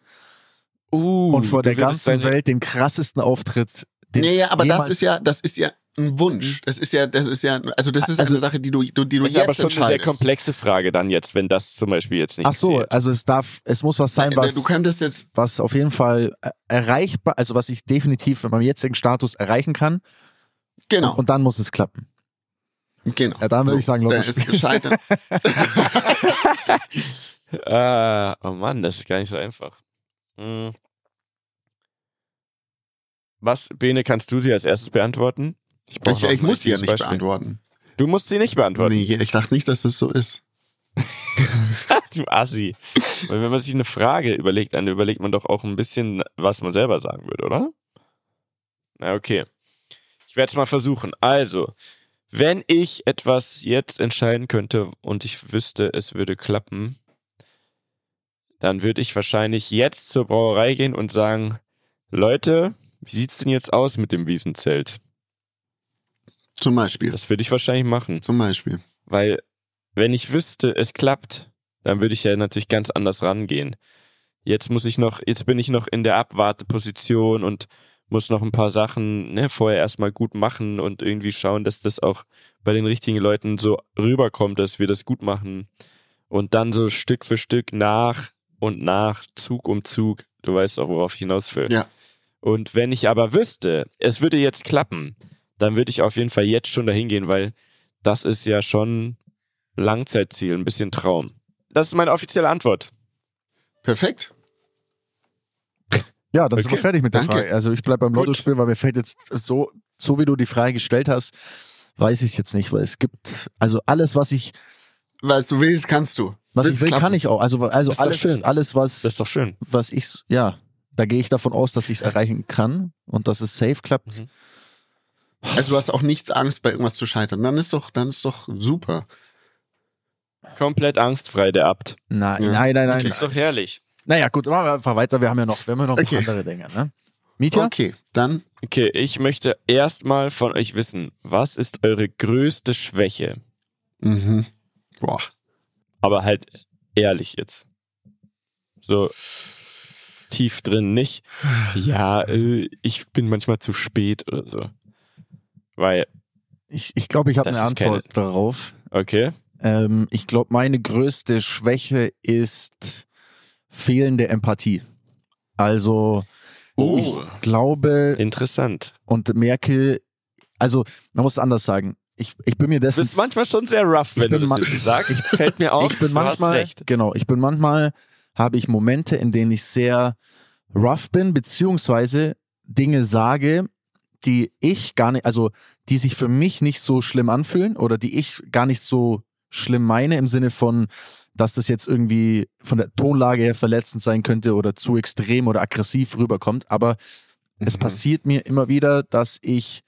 Uh, und vor der ganzen Welt den krassesten Auftritt. Den Nee, ja, aber das ist ja, das ist ja ein Wunsch. Das ist ja, das ist ja, also das ist Also- eine Sache, die du, du die du Das ist jetzt aber schon eine sehr komplexe Frage dann jetzt, wenn das zum Beispiel jetzt nicht Ach so, zählt. also es darf, es muss was sein, was Du könntest jetzt, was auf jeden Fall äh, erreichbar, also was ich definitiv mit meinem jetzigen Status erreichen kann. genau, Und dann muss es klappen. genau. Ja, dann würde ich sagen, da ist gescheitert. Ah, oh Mann, das ist gar nicht so einfach. Hm. Was, Bene, kannst du sie als erstes beantworten? Ich, ich ein muss sie ja nicht Beispiel. beantworten. Du musst sie nicht beantworten. Nee, ich dachte nicht, dass das so ist. Du Assi. Weil wenn man sich eine Frage überlegt, dann überlegt man doch auch ein bisschen, was man selber sagen würde, oder? Na, okay. Ich werde es mal versuchen. Also, wenn ich etwas jetzt entscheiden könnte und ich wüsste, es würde klappen, dann würde ich wahrscheinlich jetzt zur Brauerei gehen und sagen, Leute, wie sieht's denn jetzt aus mit dem Wiesenzelt? Zum Beispiel. Das würde ich wahrscheinlich machen. Zum Beispiel. Weil, wenn ich wüsste, es klappt, dann würde ich ja natürlich ganz anders rangehen. Jetzt muss ich noch, jetzt bin ich noch in der Abwarteposition und muss noch ein paar Sachen ne, vorher erstmal gut machen und irgendwie schauen, dass das auch bei den richtigen Leuten so rüberkommt, dass wir das gut machen. Und dann so Stück für Stück nach und nach, Zug um Zug. Du weißt auch, worauf ich hinaus will. Ja. Und wenn ich aber wüsste, es würde jetzt klappen, dann würde ich auf jeden Fall jetzt schon dahin gehen, weil das ist ja schon Langzeitziel, ein bisschen Traum. Das ist meine offizielle Antwort. Perfekt. Ja, dann sind Okay, wir fertig mit der danke. Frage. Also ich bleib beim. Lottospiel, weil mir fällt jetzt so, so wie du die Frage gestellt hast, weiß ich jetzt nicht, weil es gibt, also alles, was ich, Was du willst, kannst du. Was Will's ich will, klappen. kann ich auch. Also, also alles, schön. alles, was, Das ist doch schön. was ich, ja, da gehe ich davon aus, dass ich es erreichen kann und dass es safe klappt. Mhm. Also du hast auch nichts Angst, bei irgendwas zu scheitern. Dann ist doch, dann ist doch super. Komplett angstfrei, der Abt. Nein, Ja. nein, nein, nein. Ist doch herrlich. Naja, gut, machen wir einfach weiter. Wir haben ja noch, wir haben ja noch Okay. andere Dinge, ne? Mietja? Okay, dann Okay, ich möchte erstmal von euch wissen, was ist eure größte Schwäche? mhm. Boah. Aber halt ehrlich jetzt. So tief drin, nicht, ja, äh, ich bin manchmal zu spät oder so. Weil, Ich, ich glaube, ich habe eine ist keine- Antwort darauf. okay, Ähm, ich glaube, meine größte Schwäche ist fehlende Empathie. Also, Oh. ich glaube interessant. und merke, also, man muss anders sagen. Ich, ich bin mir Du dessen. bist manchmal schon sehr rough, wenn du das jetzt sagst. Fällt mir auf, ich bin du manchmal, genau, ich bin manchmal, habe ich Momente, in denen ich sehr rough bin, beziehungsweise Dinge sage, die ich gar nicht, also die sich für mich nicht so schlimm anfühlen oder die ich gar nicht so schlimm meine im Sinne von, dass das jetzt irgendwie von der Tonlage her verletzend sein könnte oder zu extrem oder aggressiv rüberkommt. Aber es Mhm. passiert mir immer wieder, dass ich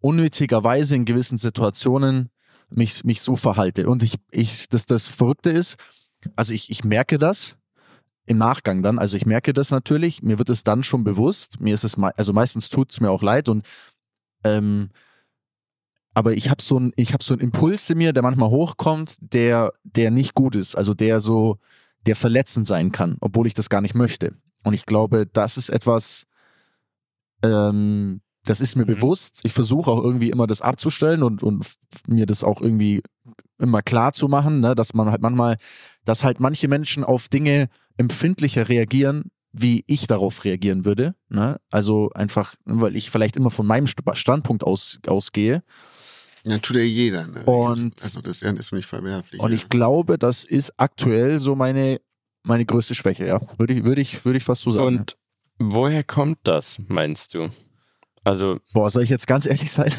unnötigerweise in gewissen Situationen mich, mich so verhalte. Und ich, ich, dass das Verrückte ist, also ich, ich merke das im Nachgang dann, also ich merke das natürlich, mir wird es dann schon bewusst, mir ist es, mei- also meistens tut es mir auch leid und ähm, aber ich habe so ein, ich habe so einen Impuls in mir, der manchmal hochkommt, der, der nicht gut ist, also der so, der verletzend sein kann, obwohl ich das gar nicht möchte. Und ich glaube, das ist etwas, ähm, das ist mir Mhm. bewusst. Ich versuche auch irgendwie immer das abzustellen und, und mir das auch irgendwie immer klar zu machen, ne, dass man halt manchmal, dass halt manche Menschen auf Dinge empfindlicher reagieren, wie ich darauf reagieren würde. Ne? Also einfach, weil ich vielleicht immer von meinem St- Standpunkt aus, ausgehe. Ja, tut ja jeder. Ne? Und- also das ist nicht verwerflich. Und ja. ich glaube, das ist aktuell so meine, meine größte Schwäche, ja. Würde ich, würde ich, würde ich fast so sagen. Und woher kommt das, meinst du? Also, Boah, soll ich jetzt ganz ehrlich sein?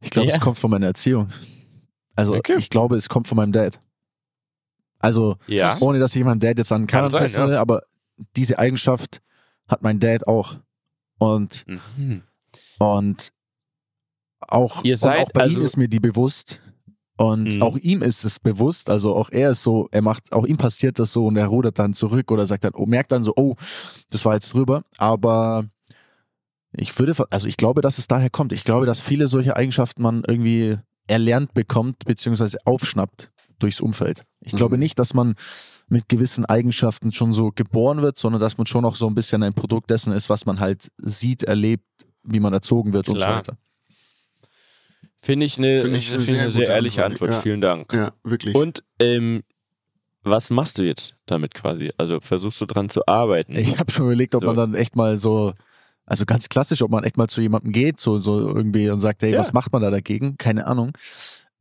Ich glaube, Ja. es kommt von meiner Erziehung. Also Okay. ich glaube, es kommt von meinem Dad. Also ja. ohne, dass ich meinem Dad jetzt an Karren sein, pressen will, aber diese Eigenschaft hat mein Dad auch. Und, Mhm. und auch, Ihr und seid auch bei also- ihm ist mir die bewusst. Und Mhm. auch ihm ist es bewusst, also auch er ist so, er macht, auch ihm passiert das so und er rudert dann zurück oder sagt dann, oh, merkt dann so, oh, das war jetzt drüber. Aber ich würde, also ich glaube, dass es daher kommt. Ich glaube, dass viele solche Eigenschaften man irgendwie erlernt bekommt, beziehungsweise aufschnappt durchs Umfeld. Ich Mhm. glaube nicht, dass man mit gewissen Eigenschaften schon so geboren wird, sondern dass man schon auch so ein bisschen ein Produkt dessen ist, was man halt sieht, erlebt, wie man erzogen wird und so Klar. weiter. Finde ich eine, Finde ich eine ich eine sehr sehr ehrliche Antwort, Antwort. ja. Vielen Dank. ja, wirklich. Und ähm, was machst du jetzt damit quasi? Also versuchst du dran zu arbeiten? Ich habe schon überlegt, ob So. man dann echt mal so, also ganz klassisch, ob man echt mal zu jemandem geht, so, so irgendwie und sagt, hey, Ja. was macht man da dagegen? Keine Ahnung.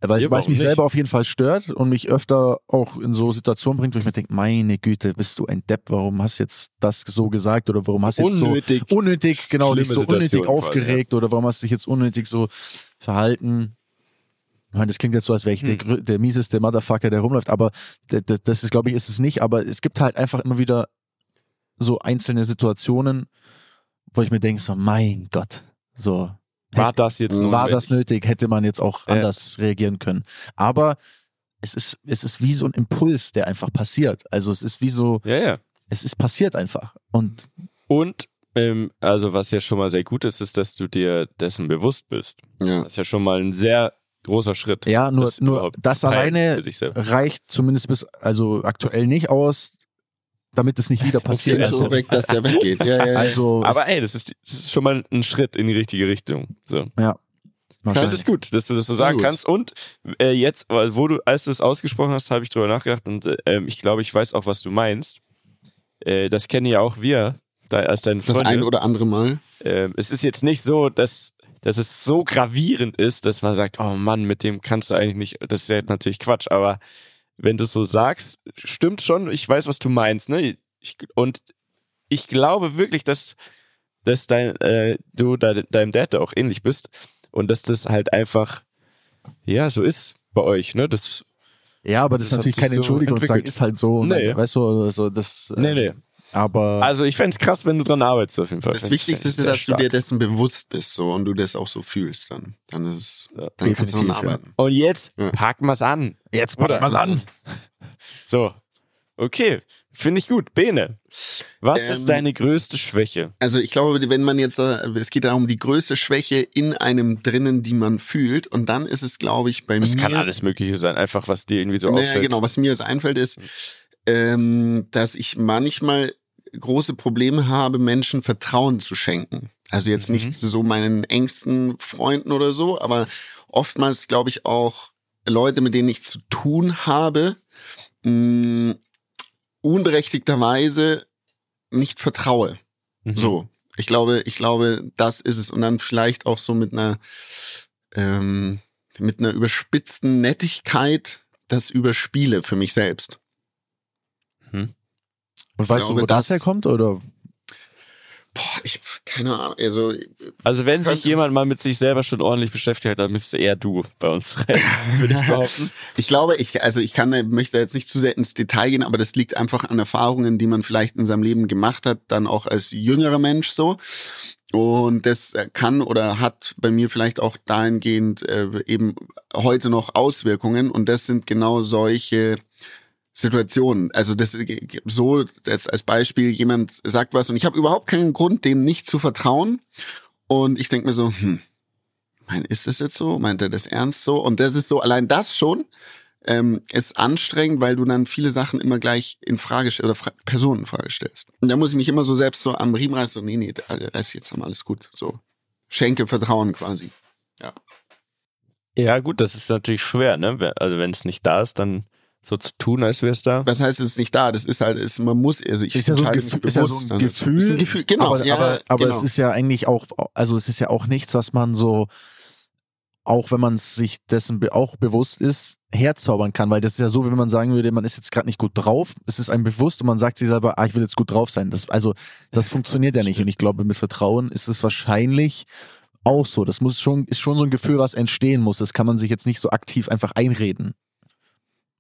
Weil Ja, ich weiß, mich nicht? selber auf jeden Fall stört und mich öfter auch in so Situationen bringt, wo ich mir denke, meine Güte, bist du ein Depp, warum hast du jetzt das so gesagt oder warum hast du jetzt so unnötig, genau, dich so unnötig Situation quasi, aufgeregt oder warum hast du dich jetzt unnötig so verhalten? Ich meine, das klingt jetzt so, als wäre ich der, Hm. grö- der mieseste Motherfucker, der rumläuft, aber das ist, glaube ich, ist es nicht, aber es gibt halt einfach immer wieder so einzelne Situationen, wo ich mir denke, so, mein Gott, so, War das jetzt War war das nötig, hätte man jetzt auch anders reagieren können. Aber es ist, es ist wie so ein Impuls, der einfach passiert. Also es ist wie so, Ja, ja. es ist passiert einfach. Und Und ähm, also was ja schon mal sehr gut ist, ist, dass du dir dessen bewusst bist. ja. Das ist ja schon mal ein sehr großer Schritt. ja, nur, das nur das alleine reicht zumindest bis, also aktuell nicht aus, damit es nicht wieder passiert. Sind so Also, weg, dass der weggeht. Ja, ja, ja. also Aber es, ey, das ist, das ist schon mal ein Schritt in die richtige Richtung. So. ja. Das ist gut, dass du das so sagen kannst. Und äh, jetzt, weil- wo du, als du es ausgesprochen hast, habe ich drüber nachgedacht und äh, ähm, ich glaube, ich weiß auch, was du meinst. Äh, das kennen ja auch wir, da als deine das ein oder andere Mal. Ähm, es ist jetzt nicht so, dass, dass es so gravierend ist, dass man sagt, oh Mann, mit dem kannst du eigentlich nicht. Das ist ja natürlich Quatsch, aber wenn du es so sagst, stimmt schon, ich weiß, was du meinst, ne? Ich, und ich glaube wirklich, dass, dass dein, äh, du de, deinem Dad da auch ähnlich bist und dass das halt einfach, ja, so ist bei euch, ne? Das, Ja, aber das, Das ist natürlich keine so Entschuldigung zu sagen, ist halt so. Nee. Dann, weißt du, also das, äh, nee, nee. Aber Also ich fänd's krass, wenn du dran arbeitest auf jeden Fall. Das Wichtigste ist, ja, dass du dir stark. dessen bewusst bist so und du das auch so fühlst. Dann, dann ist es, Ja, dann kannst du daran ja. arbeiten. Und jetzt Ja. packen wir's an. jetzt packen wir's an. So. Okay. Finde ich gut. Bene, was Ähm, ist deine größte Schwäche? Also ich glaube, wenn man jetzt, äh, es geht darum, die größte Schwäche in einem drinnen, die man fühlt. Und dann ist es, glaube ich, bei Das mir. kann alles Mögliche sein. Einfach, was dir irgendwie so naja, auffällt. genau, was mir jetzt einfällt, ist, ähm, dass ich manchmal große Probleme habe, Menschen Vertrauen zu schenken. Also jetzt Mhm. nicht so meinen engsten Freunden oder so, aber oftmals glaube ich auch Leute, mit denen ich zu tun habe, mh, unberechtigterweise nicht vertraue. Mhm. So. Ich glaube, ich glaube, das ist es. Und dann vielleicht auch so mit einer, ähm, mit einer überspitzten Nettigkeit das überspiele für mich selbst. Und weißt glaube, du, wo das, das- herkommt? Oder? Boah, ich, keine Ahnung, also, Also wenn sich jemand mal mit sich selber schon ordentlich beschäftigt hat, dann müsste eher du bei uns rein, würde ich behaupten. ich glaube, ich, also ich kann, möchte jetzt nicht zu sehr ins Detail gehen, aber das liegt einfach an Erfahrungen, die man vielleicht in seinem Leben gemacht hat, dann auch als jüngerer Mensch so. Und das kann oder hat bei mir vielleicht auch dahingehend äh, eben heute noch Auswirkungen. Und das sind genau solche Situationen. Also das so das als Beispiel, jemand sagt was und ich habe überhaupt keinen Grund, dem nicht zu vertrauen. Und ich denke mir so, hm, ist das jetzt so? Meint er das ernst so? Und das ist so, allein das schon ähm, ist anstrengend, weil du dann viele Sachen immer gleich in Frage oder Fra Personen in Frage stellst. Und da muss ich mich immer so selbst so am Riemen reißen, so, nee, nee, der Rest jetzt haben alles gut. So. Schenke Vertrauen quasi. Ja gut, das ist natürlich schwer, ne? Also wenn es nicht da ist, dann so zu tun, als wäre es da. Was heißt, es ist nicht da? Das ist halt, ist, man muss, also ich Ist ja so ein, Gefühl, ist ja so ein. Gefühl. Ist ein Gefühl, genau. Aber, ja, aber, aber genau. es ist ja eigentlich auch, also es ist ja auch nichts, was man so, auch wenn man sich dessen be auch bewusst ist, herzaubern kann. Weil das ist ja so, wenn man sagen würde, man ist jetzt gerade nicht gut drauf, es ist einem bewusst und man sagt sich selber, ah, ich will jetzt gut drauf sein. Das, also das funktioniert ja nicht. Und ich glaube, mit Vertrauen ist es wahrscheinlich auch so. Das muss schon, ist schon so ein Gefühl, was entstehen muss. Das kann man sich jetzt nicht so aktiv einfach einreden.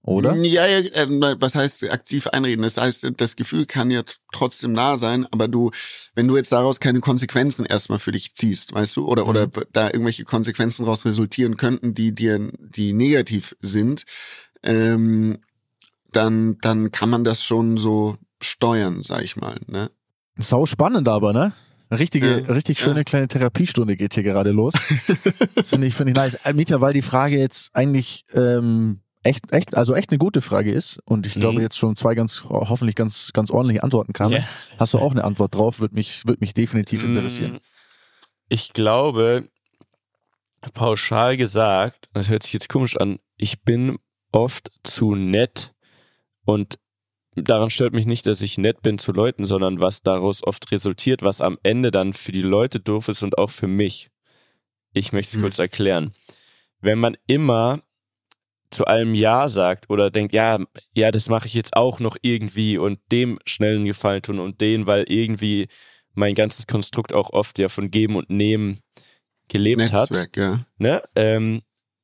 Oder? Ja, ja, äh, was heißt aktiv einreden? Das heißt, das Gefühl kann ja trotzdem da sein, aber du, wenn du jetzt daraus keine Konsequenzen erstmal für dich ziehst, weißt du, oder, Mhm. oder da irgendwelche Konsequenzen daraus resultieren könnten, die dir, die negativ sind, ähm, dann, dann kann man das schon so steuern, sag ich mal, ne? Sau spannend aber, ne? Richtige, Ja, richtig schöne ja. kleine Therapiestunde geht hier gerade los. finde ich, finde ich nice. Äh, Mieter, weil die Frage jetzt eigentlich ähm, echt, echt, also echt eine gute Frage ist und ich glaube Mhm. jetzt schon zwei ganz, hoffentlich ganz, ganz ordentliche Antworten kann. Ja. Hast du auch eine Antwort drauf? Würde mich, würde mich definitiv interessieren. Mm, Ich glaube, pauschal gesagt, das hört sich jetzt komisch an, ich bin oft zu nett und daran stört mich nicht, dass ich nett bin zu Leuten, sondern was daraus oft resultiert, was am Ende dann für die Leute doof ist und auch für mich. Ich möchte es Hm. kurz erklären. Wenn man immer zu allem Ja sagt oder denkt, ja, ja, das mache ich jetzt auch noch irgendwie und dem schnell einen Gefallen tun und den, weil irgendwie mein ganzes Konstrukt auch oft ja von Geben und Nehmen gelebt hat. Netzwerk, ja. Ne? Ähm,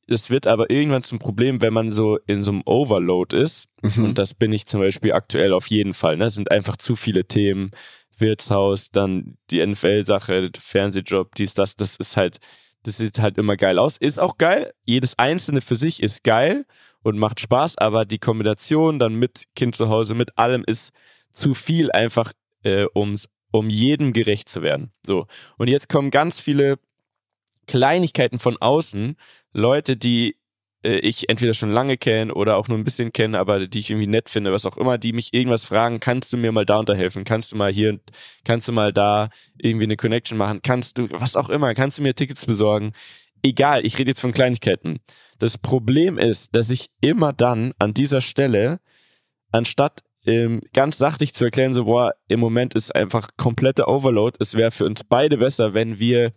es wird aber irgendwann zum Problem, wenn man so in so einem Overload ist. Mhm. Und das bin ich zum Beispiel aktuell auf jeden Fall. Ne? Es sind einfach zu viele Themen. Wirtshaus, dann die NFL-Sache, Fernsehjob, dies, das, das ist halt, das sieht halt immer geil aus. Ist auch geil. Jedes einzelne für sich ist geil und macht Spaß, aber die Kombination dann mit Kind zu Hause, mit allem ist zu viel einfach, äh, ums, um jedem gerecht zu werden. So. Und jetzt kommen ganz viele Kleinigkeiten von außen, Leute, die äh, ich entweder schon lange kenne oder auch nur ein bisschen kenne, aber die ich irgendwie nett finde, was auch immer, die mich irgendwas fragen, kannst du mir mal da unterhelfen? Kannst du mal hier, kannst du mal da irgendwie eine Connection machen? Kannst du, was auch immer, kannst du mir Tickets besorgen? Egal, ich rede jetzt von Kleinigkeiten. Das Problem ist, dass ich immer dann an dieser Stelle, anstatt ähm, ganz sachlich zu erklären, so, boah, im Moment ist einfach kompletter Overload, es wäre für uns beide besser, wenn wir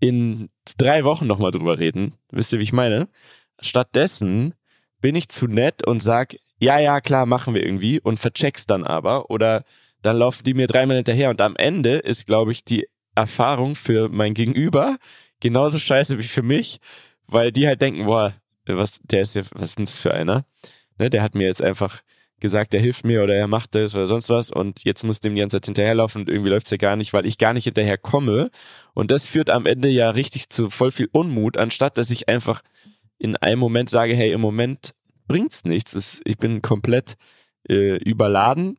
in drei Wochen nochmal drüber reden. Wisst ihr, wie ich meine? Stattdessen bin ich zu nett und sag, ja, ja, klar, machen wir irgendwie und vercheck's dann aber oder dann laufen die mir dreimal hinterher und am Ende ist, glaube ich, die Erfahrung für mein Gegenüber genauso scheiße wie für mich, weil die halt denken, boah, was, der ist ja, was ist denn das für einer? Ne, der hat mir jetzt einfach gesagt, der hilft mir oder er macht das oder sonst was und jetzt muss dem die ganze Zeit hinterherlaufen und irgendwie läuft's ja gar nicht, weil ich gar nicht hinterher komme und das führt am Ende ja richtig zu voll viel Unmut, anstatt dass ich einfach in einem Moment sage, hey, im Moment bringt's nichts, es, ich bin komplett äh, überladen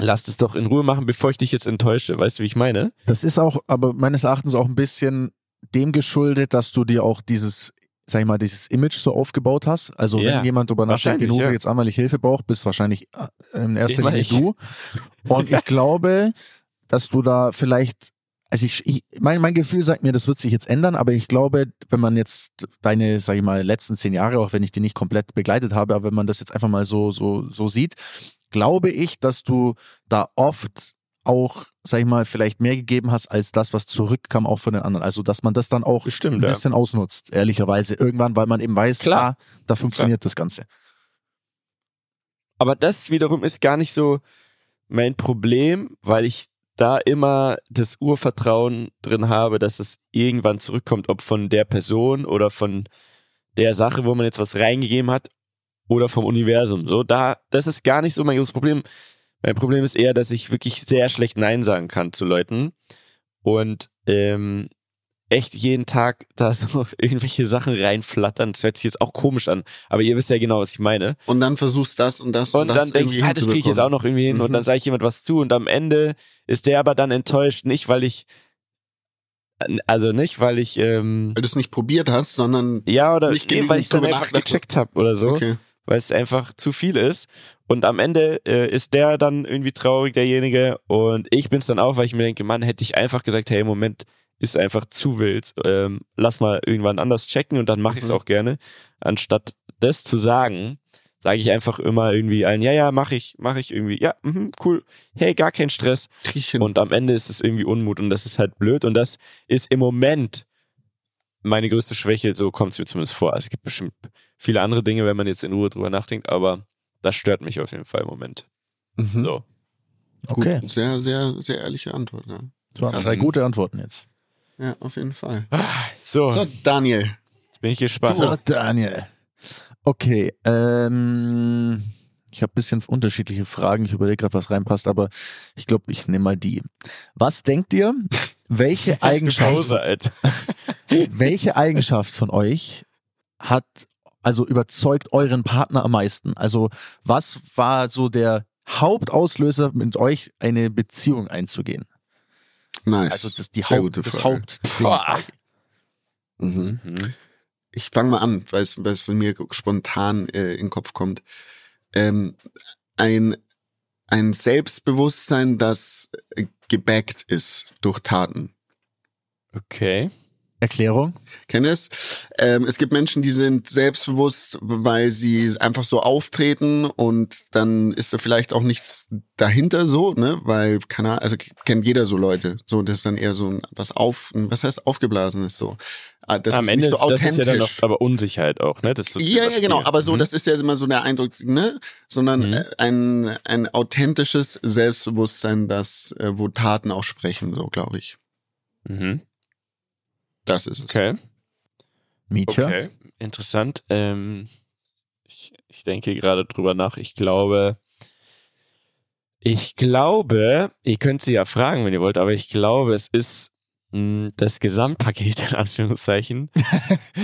lass es doch in Ruhe machen, bevor ich dich jetzt enttäusche. Weißt du, wie ich meine? Das ist auch, aber meines Erachtens auch ein bisschen dem geschuldet, dass du dir auch dieses, sag ich mal, dieses Image so aufgebaut hast. Also Ja, wenn jemand drüber nachdenkt, den rufe ja. jetzt ich Hilfe brauche, bist wahrscheinlich äh, in erster Linie du. Und ich glaube, dass du da vielleicht, also ich, ich mein, mein Gefühl sagt mir, das wird sich jetzt ändern, aber ich glaube, wenn man jetzt deine, sag ich mal, letzten zehn Jahre, auch wenn ich die nicht komplett begleitet habe, aber wenn man das jetzt einfach mal so, so, so sieht, glaube ich, dass du da oft auch, sag ich mal, vielleicht mehr gegeben hast als das, was zurückkam auch von den anderen. Also, dass man das dann auch Bestimmt, ein ja. bisschen ausnutzt, ehrlicherweise, irgendwann, weil man eben weiß, Klar. ah, da funktioniert das Ganze. Aber das wiederum ist gar nicht so mein Problem, weil ich da immer das Urvertrauen drin habe, dass es irgendwann zurückkommt, ob von der Person oder von der Sache, wo man jetzt was reingegeben hat oder vom Universum. So, da, das ist gar nicht so mein großes Problem. Mein Problem ist eher, dass ich wirklich sehr schlecht Nein sagen kann zu Leuten und ähm, echt jeden Tag da so irgendwelche Sachen reinflattern. Das hört sich jetzt auch komisch an, aber ihr wisst ja genau, was ich meine. Und dann versuchst das und das Und das dann denkst ah, das kriege ich jetzt auch noch irgendwie hin. Und Mhm. dann sage ich jemand was zu und am Ende ist der aber dann enttäuscht. Nicht, weil ich, also nicht, weil ich, ähm, Weil du es nicht probiert hast, sondern ja, oder Nicht nee, weil ich dann einfach gecheckt habe oder so, okay. weil es einfach zu viel ist. Und am Ende äh, ist der dann irgendwie traurig, derjenige. Und ich bin's dann auch, weil ich mir denke, Mann, hätte ich einfach gesagt, hey, Moment, ist einfach zu wild. Ähm, lass mal irgendwann anders checken und dann mache ich es Mhm. auch gerne. Anstatt das zu sagen, sage ich einfach immer irgendwie allen, ja, ja, mache ich, mache ich irgendwie, ja, mhm, cool, hey, gar kein Stress. Krieg ich hin. Und am Ende ist es irgendwie Unmut und das ist halt blöd und das ist im Moment meine größte Schwäche, so kommt es mir zumindest vor. Es gibt bestimmt viele andere Dinge, wenn man jetzt in Ruhe drüber nachdenkt, aber das stört mich auf jeden Fall im Moment. Mhm. So. Gut, Okay. Sehr, sehr, sehr ehrliche Antwort. Waren Krass. drei gute Antworten jetzt. Ja auf jeden Fall. So, So, Daniel. jetzt bin ich gespannt. So, Daniel. Okay, ähm, ich habe ein bisschen unterschiedliche Fragen. Ich überlege gerade, was reinpasst, aber ich glaube, ich nehme mal die. Was denkt ihr, welche Eigenschaft, Pause, welche Eigenschaft von euch hat also überzeugt euren Partner am meisten? Also was war so der Hauptauslöser, mit euch eine Beziehung einzugehen? Nice. Also das die Haupt, das. Haupt. Mhm. Mhm. Ich fange mal an, weil es weil es von mir spontan äh, in den Kopf kommt. Ähm, ein, ein Selbstbewusstsein, das äh, gebackt ist durch Taten. Okay. Erklärung? Kennt ihr es? Ähm, es gibt Menschen, die sind selbstbewusst, weil sie einfach so auftreten und dann ist da vielleicht auch nichts dahinter so, ne? Weil, keine Ahnung, also kennt jeder so Leute. So, das ist dann eher so ein, was auf, ein- was heißt aufgeblasenes so. Ah, Das Am ist Ende nicht so ist, das ist authentisch. ja dann oft aber Unsicherheit auch, ne? Das Ja, ja, genau. Aber so, Mhm. das ist ja immer so der Eindruck, ne? Sondern Mhm. äh, ein, ein authentisches Selbstbewusstsein, das, äh, wo Taten auch sprechen, so glaube ich. Mhm. Das ist es. Okay. Mietja? Okay, interessant. Ähm, ich, ich denke gerade drüber nach. Ich glaube, ich glaube, ihr könnt sie ja fragen, wenn ihr wollt, aber ich glaube, es ist mh, das Gesamtpaket in Anführungszeichen.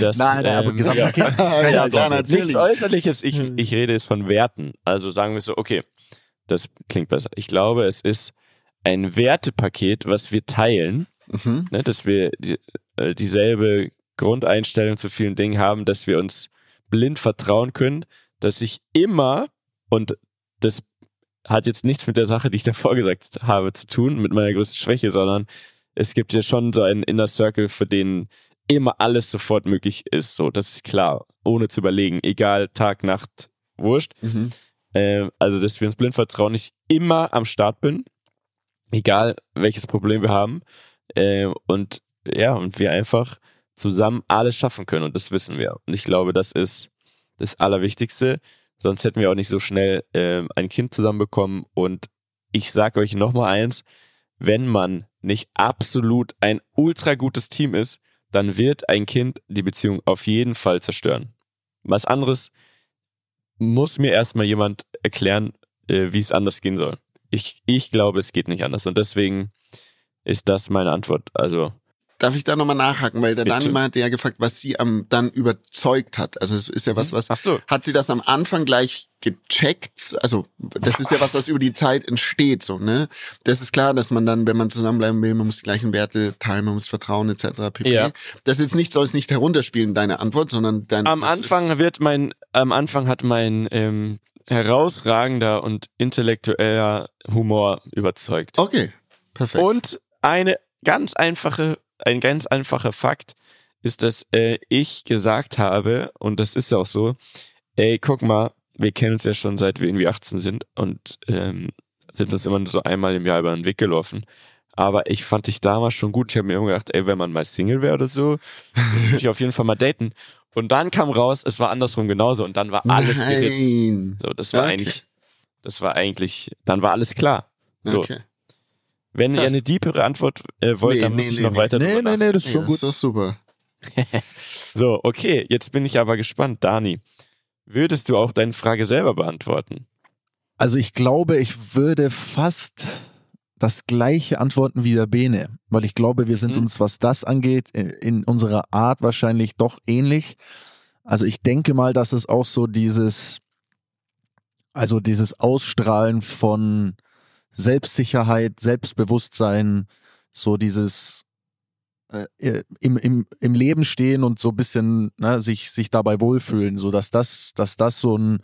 Das, Nein, nein, aber ähm, Gesamtpaket ja. ist ja, ja, natürlich. Nichts Äußerliches, ich, Hm. ich rede jetzt von Werten. Also sagen wir so, okay, das klingt besser. Ich glaube, es ist ein Wertepaket, was wir teilen, Mhm. ne, dass wir äh, dieselbe Grundeinstellung zu vielen Dingen haben, dass wir uns blind vertrauen können, dass ich immer, und das hat jetzt nichts mit der Sache, die ich davor gesagt habe, zu tun, mit meiner größten Schwäche, sondern es gibt ja schon so einen Inner Circle, für den immer alles sofort möglich ist. So, das ist klar, ohne zu überlegen, egal Tag, Nacht, wurscht. Mhm. Äh, also, dass wir uns blind vertrauen, ich immer am Start bin, egal welches Problem wir haben. Äh, und ja, und wir einfach zusammen alles schaffen können und das wissen wir. Und ich glaube, das ist das Allerwichtigste. Sonst hätten wir auch nicht so schnell ähm, ein Kind zusammenbekommen. Und ich sage euch nochmal eins, wenn man nicht absolut ein ultra gutes Team ist, dann wird ein Kind die Beziehung auf jeden Fall zerstören. Was anderes muss mir erstmal jemand erklären, äh, wie es anders gehen soll. Ich, ich glaube, es geht nicht anders. Und deswegen ist das meine Antwort. Also darf ich da nochmal nachhaken, weil der Bitte. Dani mal hatte ja gefragt, was sie am dann überzeugt hat. Also es ist ja was, was Ach so. hat sie das am Anfang gleich gecheckt? Also das ist ja was, was über die Zeit entsteht, so ne? Das ist klar, dass man dann, wenn man zusammenbleiben will, man muss die gleichen Werte teilen, man muss Vertrauen etc. pp. Ja. Das ist jetzt nicht soll es nicht herunterspielen deine Antwort, sondern dein Am Anfang wird mein, am Anfang hat mein ähm, herausragender und intellektueller Humor überzeugt. Okay, perfekt. Und eine ganz einfache, ein ganz einfacher Fakt ist, dass äh, ich gesagt habe, und das ist auch so, ey, guck mal, wir kennen uns ja schon seit wir irgendwie 18 sind und ähm, sind uns immer nur so einmal im Jahr über den Weg gelaufen. Aber ich fand dich damals schon gut. Ich habe mir immer gedacht, ey, wenn man mal Single wäre oder so, würde ich auf jeden Fall mal daten. Und dann kam raus, es war andersrum genauso und dann war alles geritzt. Nein. So, das war Okay. eigentlich, das war eigentlich, dann war alles klar. So, Okay. Wenn ihr Krass. eine deepere Antwort äh, wollt, Nee, dann muss nee, ich nee, noch nee. weiter Nee, nee, nee, das ist schon das gut. ist doch super. So, okay, jetzt bin ich aber gespannt. Dani, würdest du auch deine Frage selber beantworten? Also ich glaube, ich würde fast das gleiche antworten wie der Bene, weil ich glaube, wir sind Mhm. uns, was das angeht, in- in unserer Art wahrscheinlich doch ähnlich. Also ich denke mal, dass es auch so dieses, also dieses Ausstrahlen von Selbstsicherheit, Selbstbewusstsein, so dieses äh, im, im, im Leben stehen und so ein bisschen ne, sich, sich dabei wohlfühlen, so dass das, dass das so ein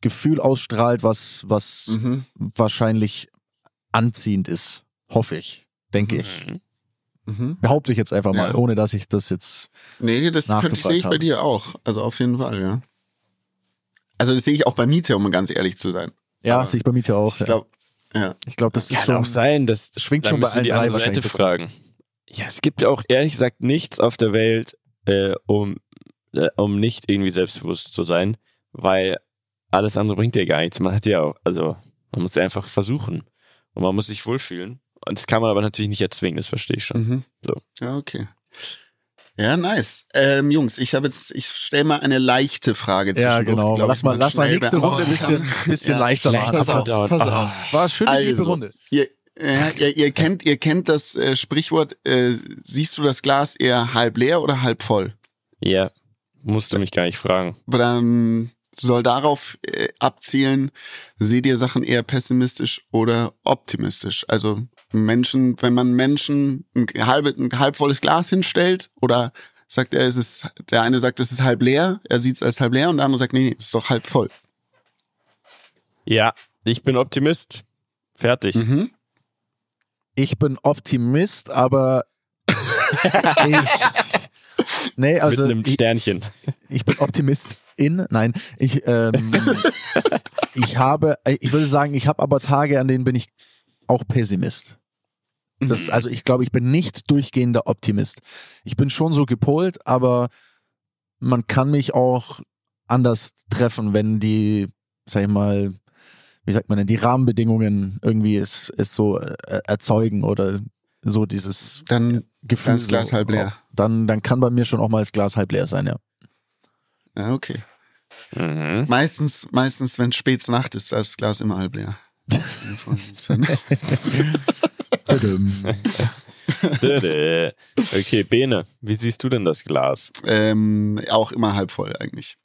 Gefühl ausstrahlt, was, was Mhm. wahrscheinlich anziehend ist. Hoffe ich, denke ich. Mhm. Mhm. Behaupte ich jetzt einfach mal, Ja. ohne dass ich das jetzt. Nee, das könnte ich, sehe ich bei dir auch. Also auf jeden Fall, ja. Also das sehe ich auch bei Miete, um ganz ehrlich zu sein. Ja, Aber sehe ich bei ja auch. Ich ja. glaube, ja. Ich glaube, das ist Kann schon. auch sein, dass schwingt schon bei allen die drei andere Seite wahrscheinlich. fragen. Ja, es gibt ja auch ehrlich gesagt nichts auf der Welt, äh, um, äh, um nicht irgendwie selbstbewusst zu sein, weil alles andere bringt dir gar nichts. Man hat ja auch, also man muss ja einfach versuchen und man muss sich wohlfühlen. Und das kann man aber natürlich nicht erzwingen, das verstehe ich schon. Mhm. So. Ja, okay. Ja, nice. Ähm, Jungs, ich habe jetzt, ich stelle mal eine leichte Frage Ja, genau. glaub Lass ich, mal, lass mal nächste Runde ein bisschen, bisschen Ja. leichter Leicht machen. Pass auf, pass auf. Es war eine schöne Also, tiefe Runde. Ihr, ja, ihr, ihr kennt, ihr kennt das äh, Sprichwort, äh, siehst du das Glas eher halb leer oder halb voll? Ja, musst du mich gar nicht fragen. Dann soll darauf äh, abzielen, seht ihr Sachen eher pessimistisch oder optimistisch? Also Menschen, wenn man Menschen ein, halb, ein halb volles Glas hinstellt oder sagt er, es ist, der eine sagt, es ist halb leer, er sieht es als halb leer und der andere sagt, nee, nee, es ist doch halb voll. Ja, ich bin Optimist. Fertig. Mhm. Ich bin Optimist, aber ich, nee, also mit einem ich, Sternchen. ich bin Optimist in, nein, ich, ähm, ich habe, ich würde sagen, ich habe aber Tage, an denen bin ich auch Pessimist. Das, also ich glaube, ich bin nicht durchgehender Optimist. Ich bin schon so gepolt, aber man kann mich auch anders treffen, wenn die, sag ich mal, wie sagt man denn, die Rahmenbedingungen irgendwie es, es so äh, erzeugen oder so dieses Dann, Gefühl. Dann Glas so, halb leer. auch- Dann, dann kann bei mir schon auch mal das Glas halb leer sein, ja. ja, okay. Mhm. Meistens, meistens, wenn spät Nacht ist, da ist das Glas immer halb leer. Okay, Bene, wie siehst du denn das Glas? ähm, auch immer halb voll eigentlich.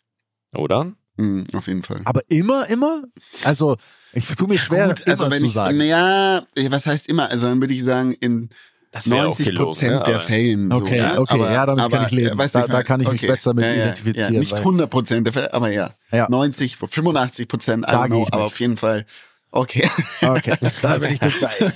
Oder? Mhm, auf jeden Fall. Aber immer, immer? Also, ich tue mir schwer, Gut, immer also wenn zu ich, sagen. naja, was heißt immer? Also dann würde ich sagen, in Das wär auch 90 gelogen, Prozent ne? der Aber- Fällen. so, Okay, ne? okay, ja, damit kann ich leben. weißt Da- du, ich da kann ich mich besser mit identifizieren, Ja, nicht weil- 100 Prozent der Fälle, aber ja. Ja. 90, 85 Prozent, I know, aber mit. auf jeden Fall. Okay. Okay, da bin ich dabei.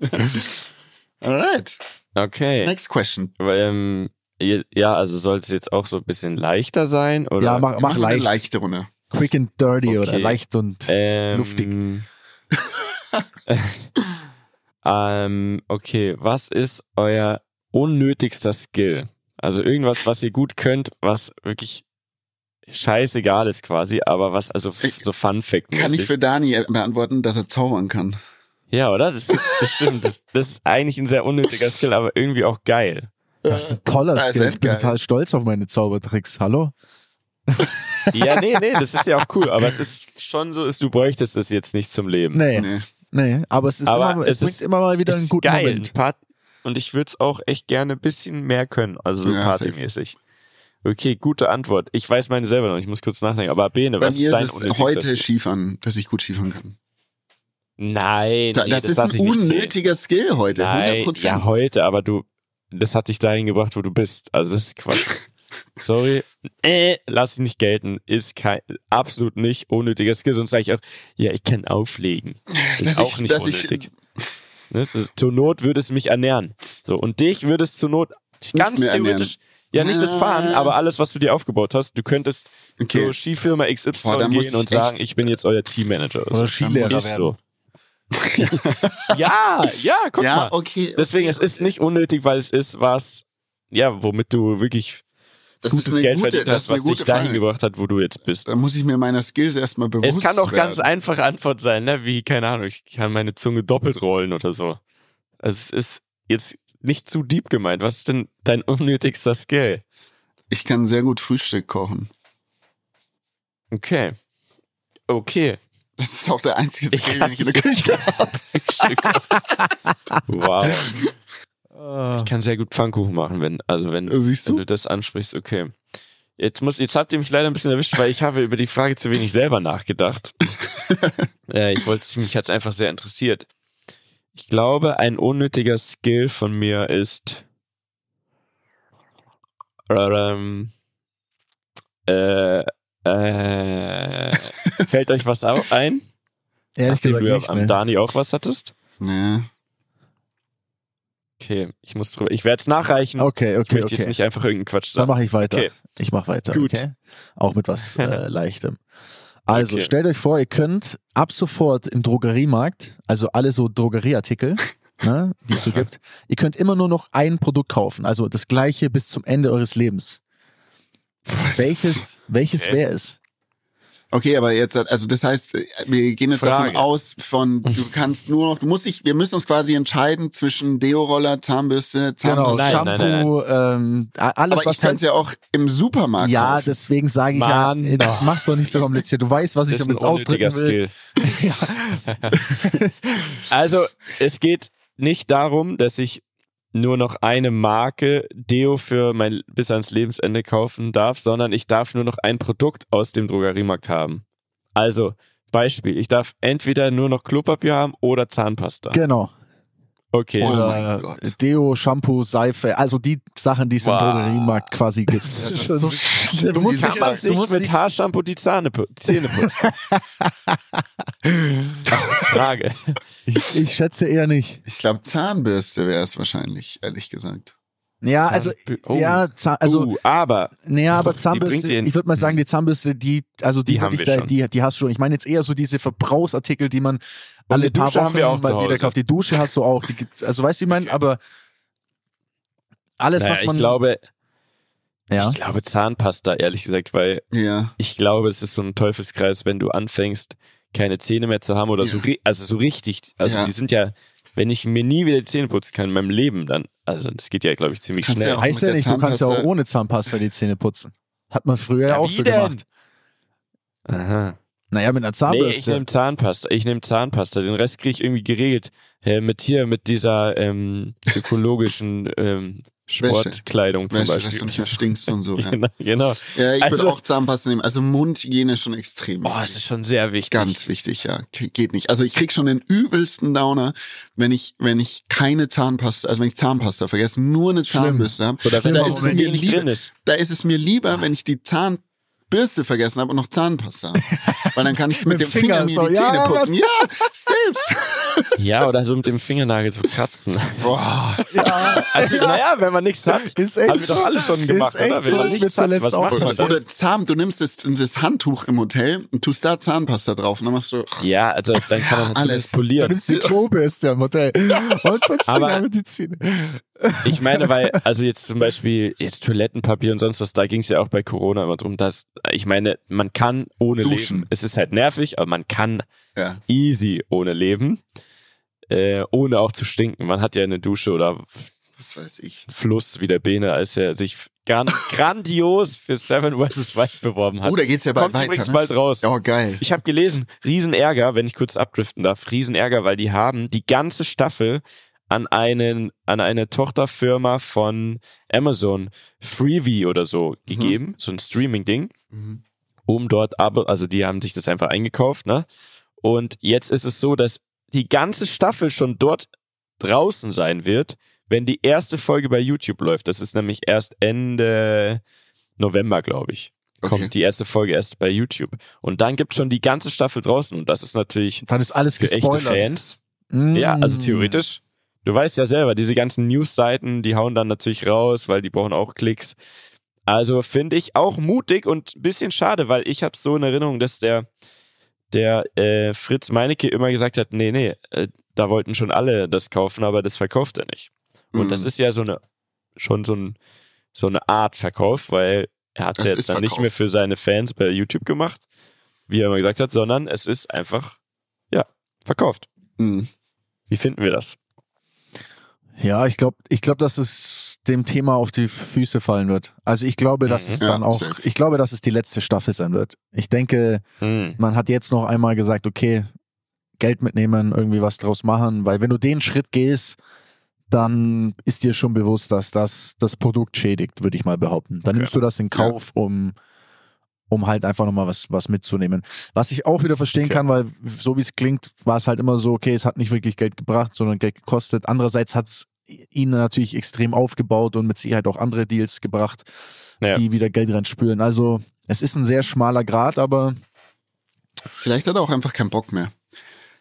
Alright. Okay. Next question. Ähm, ja, also soll es jetzt auch so ein bisschen leichter sein? Oder? Ja, mach, mach machen eine leicht. leichte Runde. Quick and dirty oder Okay. leicht und ähm, luftig. ähm, okay, was ist euer unnötigster Skill? Also irgendwas, was ihr gut könnt, was wirklich scheißegal ist quasi, aber was also so Fun Fact Kann ich für Dani beantworten, dass er zaubern kann? Ja, oder? Das, das stimmt. Das, das ist eigentlich ein sehr unnötiger Skill, aber irgendwie auch geil. Das ist ein toller Das ist Skill. Ich bin geil. total stolz auf meine Zaubertricks. Hallo? Ja, nee, nee, das ist ja auch cool, aber es ist schon so, ist, du bräuchtest es jetzt nicht zum Leben. Nee, Nee. nee, aber es ist Aber immer, es, es bringt ist- immer mal wieder einen guten geil. Moment. Und ich würde es auch echt gerne ein bisschen mehr können, also so Ja, partymäßig. Okay, gute Antwort. Ich weiß meine selber noch, ich muss kurz nachdenken. Aber Bene, Bei was mir ist dein ist es heute? Skifahren, dass ich gut Skifahren kann. Nein, Da, nee, das, ist lass ein unnötiger Skill heute, Nein, 100%. ja, heute, aber du, das hat dich dahin gebracht, wo du bist. Also das ist Quatsch. Sorry, äh, lass ich nicht gelten. Ist kein, absolut nicht unnötiger Skill. Sonst sage ich auch, ja, ich kann auflegen. Ist Dass auch ich- nicht dass ich- unnötig. Ne, das ist, zur Not würde es mich ernähren. So, und dich würde es zur Not ganz mehr ernähren. Ja nicht das Fahren, Ah. aber alles, was du dir aufgebaut hast, du könntest Okay. zur Skifirma XY Boah, gehen und sagen, ich bin jetzt euer Teammanager. Oder so. Skilehrer Ist werden. so. ja, ja, guck ja, mal. okay. Deswegen, okay, es ist nicht unnötig, weil es ist was, ja, womit du wirklich das gutes Geld gute, verdient hast, was dich dahin Frage. gebracht hat, wo du jetzt bist. Da muss ich mir meiner Skills erstmal bewusst Es kann auch ganz werden. einfache Antwort sein, ne? Wie, keine Ahnung, ich kann meine Zunge doppelt rollen oder so. Also es ist jetzt nicht zu deep gemeint. Was ist denn dein unnötigster Skill? Ich kann sehr gut Frühstück kochen. Okay. Okay. Das ist auch der einzige Ich Skill, den ich in der kann Küche habe. wow. Ah. Ich kann sehr gut Pfannkuchen machen, wenn, also wenn, Siehst wenn du? du das ansprichst, okay. Jetzt muss, jetzt habt ihr mich leider ein bisschen erwischt, weil ich habe über die Frage zu wenig selber nachgedacht. äh, ich wollte, mich hat's einfach sehr interessiert. Ich glaube, ein unnötiger Skill von mir ist, ähm, äh, äh, fällt euch was ein? Ehrlich Nachdem gesagt du nicht. am Ne? Dani auch was hattest? Ja. Okay, ich muss drüber, ich werde es nachreichen. Okay, ich okay, möchte jetzt okay. nicht einfach irgendeinen Quatsch Dann sagen. mache ich weiter. Okay. Ich mache weiter. Gut. Okay? Auch mit was äh, Leichtem. Also Okay. stellt euch vor, ihr könnt ab sofort im Drogeriemarkt, also alle so Drogerieartikel, ne, die es so gibt, ihr könnt immer nur noch ein Produkt kaufen, also das gleiche bis zum Ende eures Lebens. Welches, welches Okay. wäre es? Okay, aber jetzt, also das heißt, wir gehen jetzt Frage. davon aus, von du kannst nur noch, du musst dich, wir müssen uns quasi entscheiden zwischen Deo-Roller, Zahnbürste, Genau, Zahnpasta. Nein, Shampoo, Ähm, a- alles aber was ich kann halt, es ja auch im Supermarkt ja, kaufen. deswegen sage ich Mann. ja, jetzt mach's doch nicht so kompliziert. Du weißt, was ich Das ein damit ausdrücken will. Skill. Also, es geht nicht darum, dass ich nur noch eine Marke Deo für mein bis ans Lebensende kaufen darf, sondern ich darf nur noch ein Produkt aus dem Drogeriemarkt haben. Also, Beispiel, ich darf entweder nur noch Klopapier haben oder Zahnpasta. Genau. Okay. Oh Oder Gott. Deo, Shampoo, Seife, also die Sachen, die es im Wow. Drogeriemarkt quasi gibt. Das ist so schlimm. Du musst sich du musst mit Haarshampoo die Zähne, Zähne putzen? Frage. Ich, ich schätze eher nicht. Ich glaube, Zahnbürste wäre es wahrscheinlich, ehrlich gesagt. Ja, also, Zahnbü- oh. ja, Zahn, also, uh, aber naja, aber Zahnbürste, ich würde mal sagen, die Zahnbürste, die, also die, Die haben wirklich wir da, schon. die, die hast du schon. Ich meine jetzt eher so diese Verbrauchsartikel, die man alle eine paar Dusche haben Wochen wir auch zu mal wieder Hause. kauft. Die Dusche hast du auch. Die, also weißt du, wie ich meine, aber alles, naja, was man, ich glaube, ja, ich glaube Zahnpasta, ehrlich gesagt, weil Ja. ich glaube, es ist so ein Teufelskreis, wenn du anfängst, keine Zähne mehr zu haben oder so, Ja. ri- also so richtig, also Ja. die sind ja, wenn ich mir nie wieder die Zähne putzen kann in meinem Leben, dann, also das geht ja, glaube ich, ziemlich Kannst schnell. ja heißt ja nicht, du kannst ja auch ohne Zahnpasta die Zähne putzen. Hat man früher ja Ja, auch wie so denn? gemacht. Aha. Naja, mit einer Nee, ich Zahnbürste. nehme Zahnpasta. Ich nehme Zahnpasta. Den Rest kriege ich irgendwie geregelt. Äh, mit hier, mit dieser ähm, ökologischen ähm, Sportkleidung zum Wäsche, dass Beispiel. du nicht mehr stinkst und so. Ja, genau, genau. ja ich Also- würde auch Zahnpasta nehmen. Also Mundhygiene schon extrem. Oh, es ist schon sehr wichtig. Ganz wichtig, ja. Ge- Geht nicht. Also ich krieg schon den übelsten Downer, wenn ich, wenn ich keine Zahnpasta, also wenn ich Zahnpasta vergesse, nur eine Zahnbürste habe. Oder wenn da da ist es mir lieber, da ist es mir lieber, wenn ich die Zahnbürste vergessen habe und noch Zahnpasta. Weil dann kann ich mit, Mit dem Finger, Finger mir so, die ja, Zähne ja, putzen. Ja, safe. Ja, oder so mit dem Fingernagel zu kratzen. Boah. ja, Also, naja, wenn man nichts hat, Ist echt haben wir doch so. alle schon gemacht, Ist echt oder? Wenn so, man ist mir nichts hat, zuletzt was auch macht man dann? Oder Zahn, du nimmst das, das Handtuch im Hotel und tust da Zahnpasta drauf und dann machst du, Ja, also dann kann man Alles. zumindest Du polieren. nimmst die Klobürste am Hotel und putzt Aber- damit die Zähne. Ich meine, weil, also jetzt zum Beispiel, jetzt Toilettenpapier und sonst was, da ging es ja auch bei Corona immer drum, dass, ich meine, man kann ohne Duschen. leben. Es ist halt nervig, aber man kann ja. easy ohne leben, äh, ohne auch zu stinken. Man hat ja eine Dusche oder Was weiß ich. Fluss wie der Bene, als er sich gran grandios für Seven vs. Wild beworben hat. Oh, da geht's ja bald Kommt weiter. übrigens Ne? bald raus. Oh, geil. Ich habe gelesen, Riesenärger, wenn ich kurz abdriften darf, Riesenärger, weil die haben die ganze Staffel an einen an eine Tochterfirma von Amazon Freevee oder so gegeben, mhm. so ein Streaming Ding, mhm. um dort aber also die haben sich das einfach eingekauft, ne? Und jetzt ist es so, dass die ganze Staffel schon dort draußen sein wird, wenn die erste Folge bei YouTube läuft. Das ist nämlich erst Ende November, glaube ich. Okay. Kommt die erste Folge erst bei YouTube. Und dann gibt schon die ganze Staffel draußen. Und das ist natürlich dann ist alles für echte Fans. Mm. Ja, also theoretisch. Du weißt ja selber, diese ganzen News-Seiten, die hauen dann natürlich raus, weil die brauchen auch Klicks. Also finde ich auch mutig und ein bisschen schade, weil ich habe so in Erinnerung, dass der der äh, Fritz Meinecke immer gesagt hat, nee, nee, äh, da wollten schon alle das kaufen, aber das verkauft er nicht. Und mhm. das ist ja so eine, schon so, ein, so eine Art Verkauf, weil er hat es jetzt dann Verkauf. nicht mehr für seine Fans bei YouTube gemacht, wie er immer gesagt hat, sondern es ist einfach, ja, verkauft. Mhm. Wie finden wir das? Ja, ich glaube, ich glaube, dass es dem Thema auf die Füße fallen wird. Also ich glaube, dass mhm. es dann ja, auch, safe. ich glaube, dass es die letzte Staffel sein wird. Ich denke, mhm. man hat jetzt noch einmal gesagt, okay, Geld mitnehmen, irgendwie was draus machen, weil wenn du den Schritt gehst, dann ist dir schon bewusst, dass das das Produkt schädigt, würde ich mal behaupten. Dann okay. nimmst du das in Kauf, um um halt einfach nochmal was, was mitzunehmen. Was ich auch wieder verstehen okay. kann, weil so wie es klingt, war es halt immer so, okay, es hat nicht wirklich Geld gebracht, sondern Geld gekostet. Andererseits hat es ihn natürlich extrem aufgebaut und mit Sicherheit auch andere Deals gebracht, ja. die wieder Geld reinspülen. Also es ist ein sehr schmaler Grad, aber. Vielleicht hat er auch einfach keinen Bock mehr.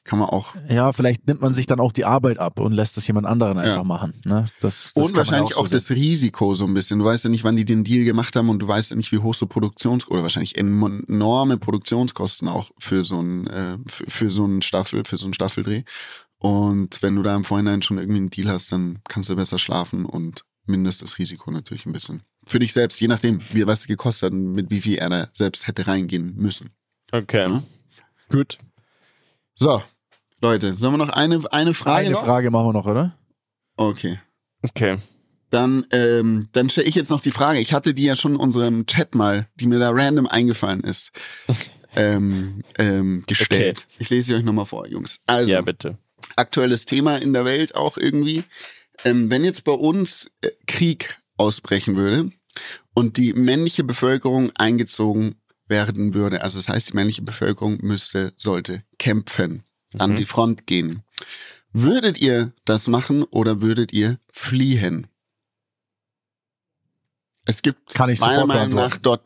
Kann man auch. Ja, vielleicht nimmt man sich dann auch die Arbeit ab und lässt das jemand anderen einfach ja. machen. Ne? Das, das und wahrscheinlich auch, so auch das Risiko so ein bisschen. Du weißt ja nicht, wann die den Deal gemacht haben und du weißt ja nicht, wie hoch so Produktions- oder wahrscheinlich enorme Produktionskosten auch für so ein, äh, für, für so ein Staffel, für so ein Staffeldreh. Und wenn du da im Vorhinein schon irgendwie einen Deal hast, dann kannst du besser schlafen und mindest das Risiko natürlich ein bisschen. Für dich selbst, je nachdem, wie, was es gekostet hat und mit wie viel er da selbst hätte reingehen müssen. Okay. Ja? Gut. So, Leute, sollen wir noch eine, eine Frage Eine noch? Frage machen wir noch, oder? Okay. Okay. Dann, ähm, dann stelle ich jetzt noch die Frage. Ich hatte die ja schon in unserem Chat mal, die mir da random eingefallen ist, ähm, ähm, gestellt. Okay. Ich lese sie euch nochmal vor, Jungs. Also, ja, bitte aktuelles Thema in der Welt auch irgendwie. Ähm, wenn jetzt bei uns äh, Krieg ausbrechen würde und die männliche Bevölkerung eingezogen werden würde, also das heißt, die männliche Bevölkerung müsste, sollte kämpfen, mhm. an die Front gehen. Würdet ihr das machen oder würdet ihr fliehen? Es gibt Kann ich meiner Meinung nach dort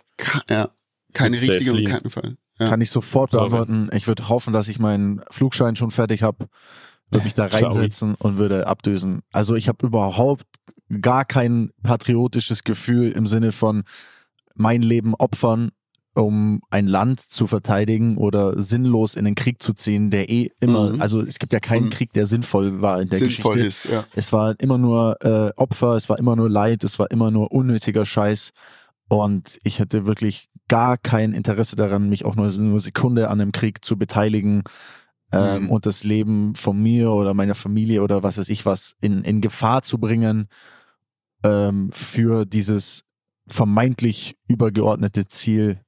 ja, keine richtige und keinen Fall. Ja. Kann ich sofort beantworten. Ich würde hoffen, dass ich meinen Flugschein schon fertig habe würde mich da reinsetzen und würde abdösen. Also ich habe überhaupt gar kein patriotisches Gefühl im Sinne von mein Leben opfern, um ein Land zu verteidigen oder sinnlos in den Krieg zu ziehen, der eh immer, mhm. also es gibt ja keinen mhm. Krieg, der sinnvoll war in der sinnvoll Geschichte. Ist, ja. Es war immer nur äh, Opfer, es war immer nur Leid, es war immer nur unnötiger Scheiß. Und ich hätte wirklich gar kein Interesse daran, mich auch nur eine Sekunde an einem Krieg zu beteiligen ähm, mhm. und das Leben von mir oder meiner Familie oder was weiß ich was in, in Gefahr zu bringen ähm, für dieses vermeintlich übergeordnete Ziel.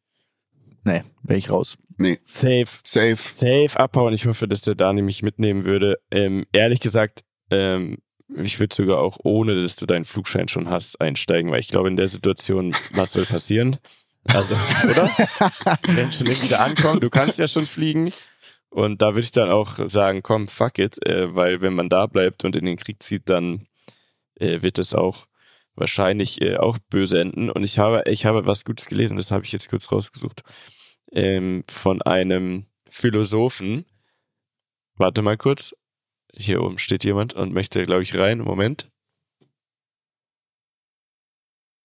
Nee, wäre ich raus. Nee. Safe. Safe. Safe abhauen. Ich hoffe, dass der Dani mich mitnehmen würde. Ähm, ehrlich gesagt, ähm, ich würde sogar auch ohne, dass du deinen Flugschein schon hast, einsteigen, weil ich glaube, in der Situation, was soll passieren? Also, oder? Wenn schon wieder ankommt, du kannst ja schon fliegen. Und da würde ich dann auch sagen, komm, fuck it, äh, weil wenn man da bleibt und in den Krieg zieht, dann äh, wird es auch wahrscheinlich äh, auch böse enden. Und ich habe, ich habe was Gutes gelesen, das habe ich jetzt kurz rausgesucht, ähm, von einem Philosophen. Warte mal kurz. Hier oben steht jemand und möchte, glaube ich, rein. Moment.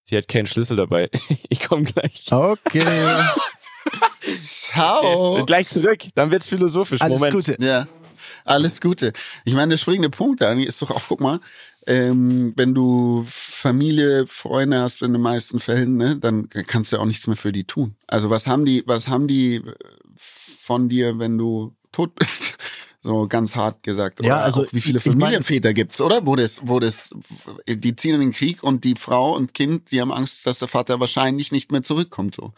Sie hat keinen Schlüssel dabei. ich komme gleich. Okay. Ciao. Gleich zurück, dann wird's philosophisch. Alles Moment. Gute. Ja. Alles Gute. Ich meine, der springende Punkt, Dani, ist doch auch, guck mal, ähm, wenn du Familie, Freunde hast in den meisten Fällen, ne, dann kannst du ja auch nichts mehr für die tun. Also was haben die, was haben die von dir, wenn du tot bist? So ganz hart gesagt. Oder ja, also wie viele Familienväter ich mein, gibt's, oder? Wo das, wo das, die ziehen in den Krieg und die Frau und Kind, die haben Angst, dass der Vater wahrscheinlich nicht mehr zurückkommt. So.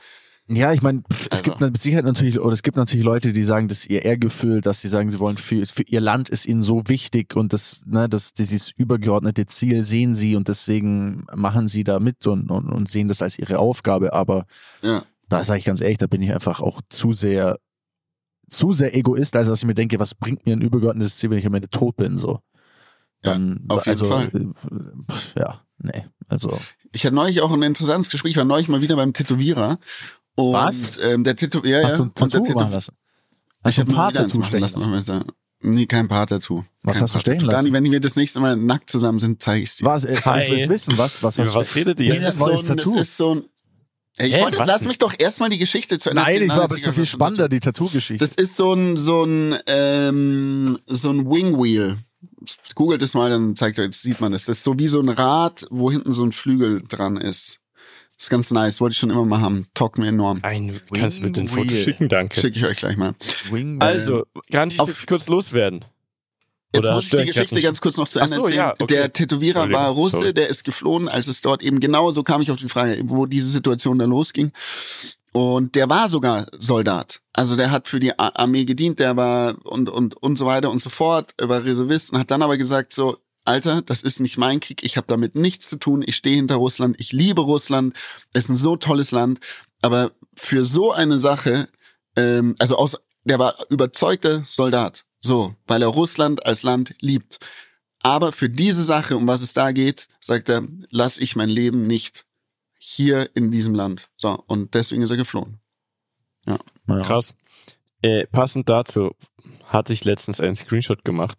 Ja, ich meine, es Also. gibt mit Sicherheit natürlich, oder es gibt natürlich Leute, die sagen, dass ihr Ehrgefühl, dass sie sagen, sie wollen für, für ihr Land ist ihnen so wichtig und das, ne, das, dieses übergeordnete Ziel sehen sie und deswegen machen sie da mit und, und, und sehen das als ihre Aufgabe. Aber Ja. da sage ich ganz ehrlich, da bin ich einfach auch zu sehr, zu sehr Egoist, als dass ich mir denke, was bringt mir ein übergeordnetes Ziel, wenn ich am Ende tot bin, so. Ja, Dann, auf jeden also, Fall. äh, Ja, nee, also. Ich hatte neulich auch ein interessantes Gespräch, ich war neulich mal wieder beim Tätowierer. Und, Was? Ähm, der Tätow ja, ja. Hast du ein Tattoo machen lassen? Hast Ich du habe ein paar Tattoo stechen lassen. lassen? Nee, kein Paar-Tattoo. Was Kein hast du stechen Paar-Tattoo. lassen? Dani, wenn wir das nächste Mal nackt zusammen sind, zeige ich es dir. Was, äh, kann ich das wissen? Was, was was du? redet ihr Das jetzt? ist so ein, Tattoo. Das ist so ein. Ey, ich Hä, wollte, was lass denn? mich doch erstmal die Geschichte zu Ende Nein, erzählen. ich war Dann aber so viel was spannender, die Tattoo-Geschichte. Das ist so ein, so ein, ähm, so ein Wing Wheel. Googelt es mal, dann zeigt euch, sieht man das. Das ist so wie so ein Rad, wo hinten so ein Flügel dran ist. Ist ganz nice, wollte ich schon immer mal haben. Taugt mir enorm. Ein, kannst du mir den Wing Foto Wheel. schicken, danke. Schicke ich euch gleich mal. Wing Also, kann ich jetzt kurz loswerden? Jetzt Oder muss ich die Geschichte ganz kurz noch zu Ende so, erzählen. ja, okay. Der Tätowierer war Russe, sorry. der ist geflohen, als es dort eben genau so kam ich auf die Frage, wo diese Situation dann losging. Und der war sogar Soldat. Also der hat für die Armee gedient, der war und, und, und so weiter und so fort, er war Reservist und hat dann aber gesagt so, Alter, das ist nicht mein Krieg, ich habe damit nichts zu tun, ich stehe hinter Russland, ich liebe Russland, es ist ein so tolles Land, aber für so eine Sache, ähm, also aus, der war überzeugter Soldat, so, weil er Russland als Land liebt. Aber für diese Sache, um was es da geht, sagt er, lass ich mein Leben nicht hier in diesem Land. So, und deswegen ist er geflohen. Ja. Krass. Äh, passend dazu hatte ich letztens einen Screenshot gemacht,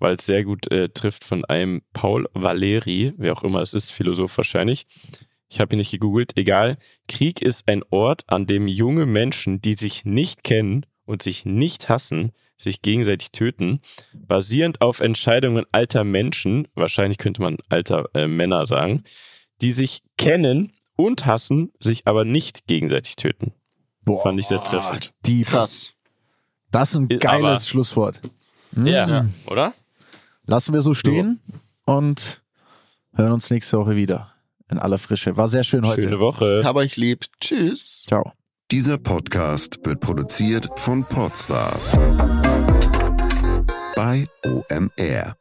weil es sehr gut äh, trifft von einem Paul Valeri, wer auch immer es ist, Philosoph wahrscheinlich. Ich habe ihn nicht gegoogelt, egal. Krieg ist ein Ort, an dem junge Menschen, die sich nicht kennen und sich nicht hassen, sich gegenseitig töten, basierend auf Entscheidungen alter Menschen, wahrscheinlich könnte man alter äh, Männer sagen, die sich kennen und hassen, sich aber nicht gegenseitig töten. Boah, Fand ich sehr treffend. Die, Krass. das ist ein Ist geiles aber- Schlusswort. Ja, oder? Lassen wir so stehen und hören uns nächste Woche wieder. In aller Frische. War sehr schön heute. Schöne Woche. Hab euch lieb. Tschüss. Ciao. Dieser Podcast wird produziert von Podstars bei OMR.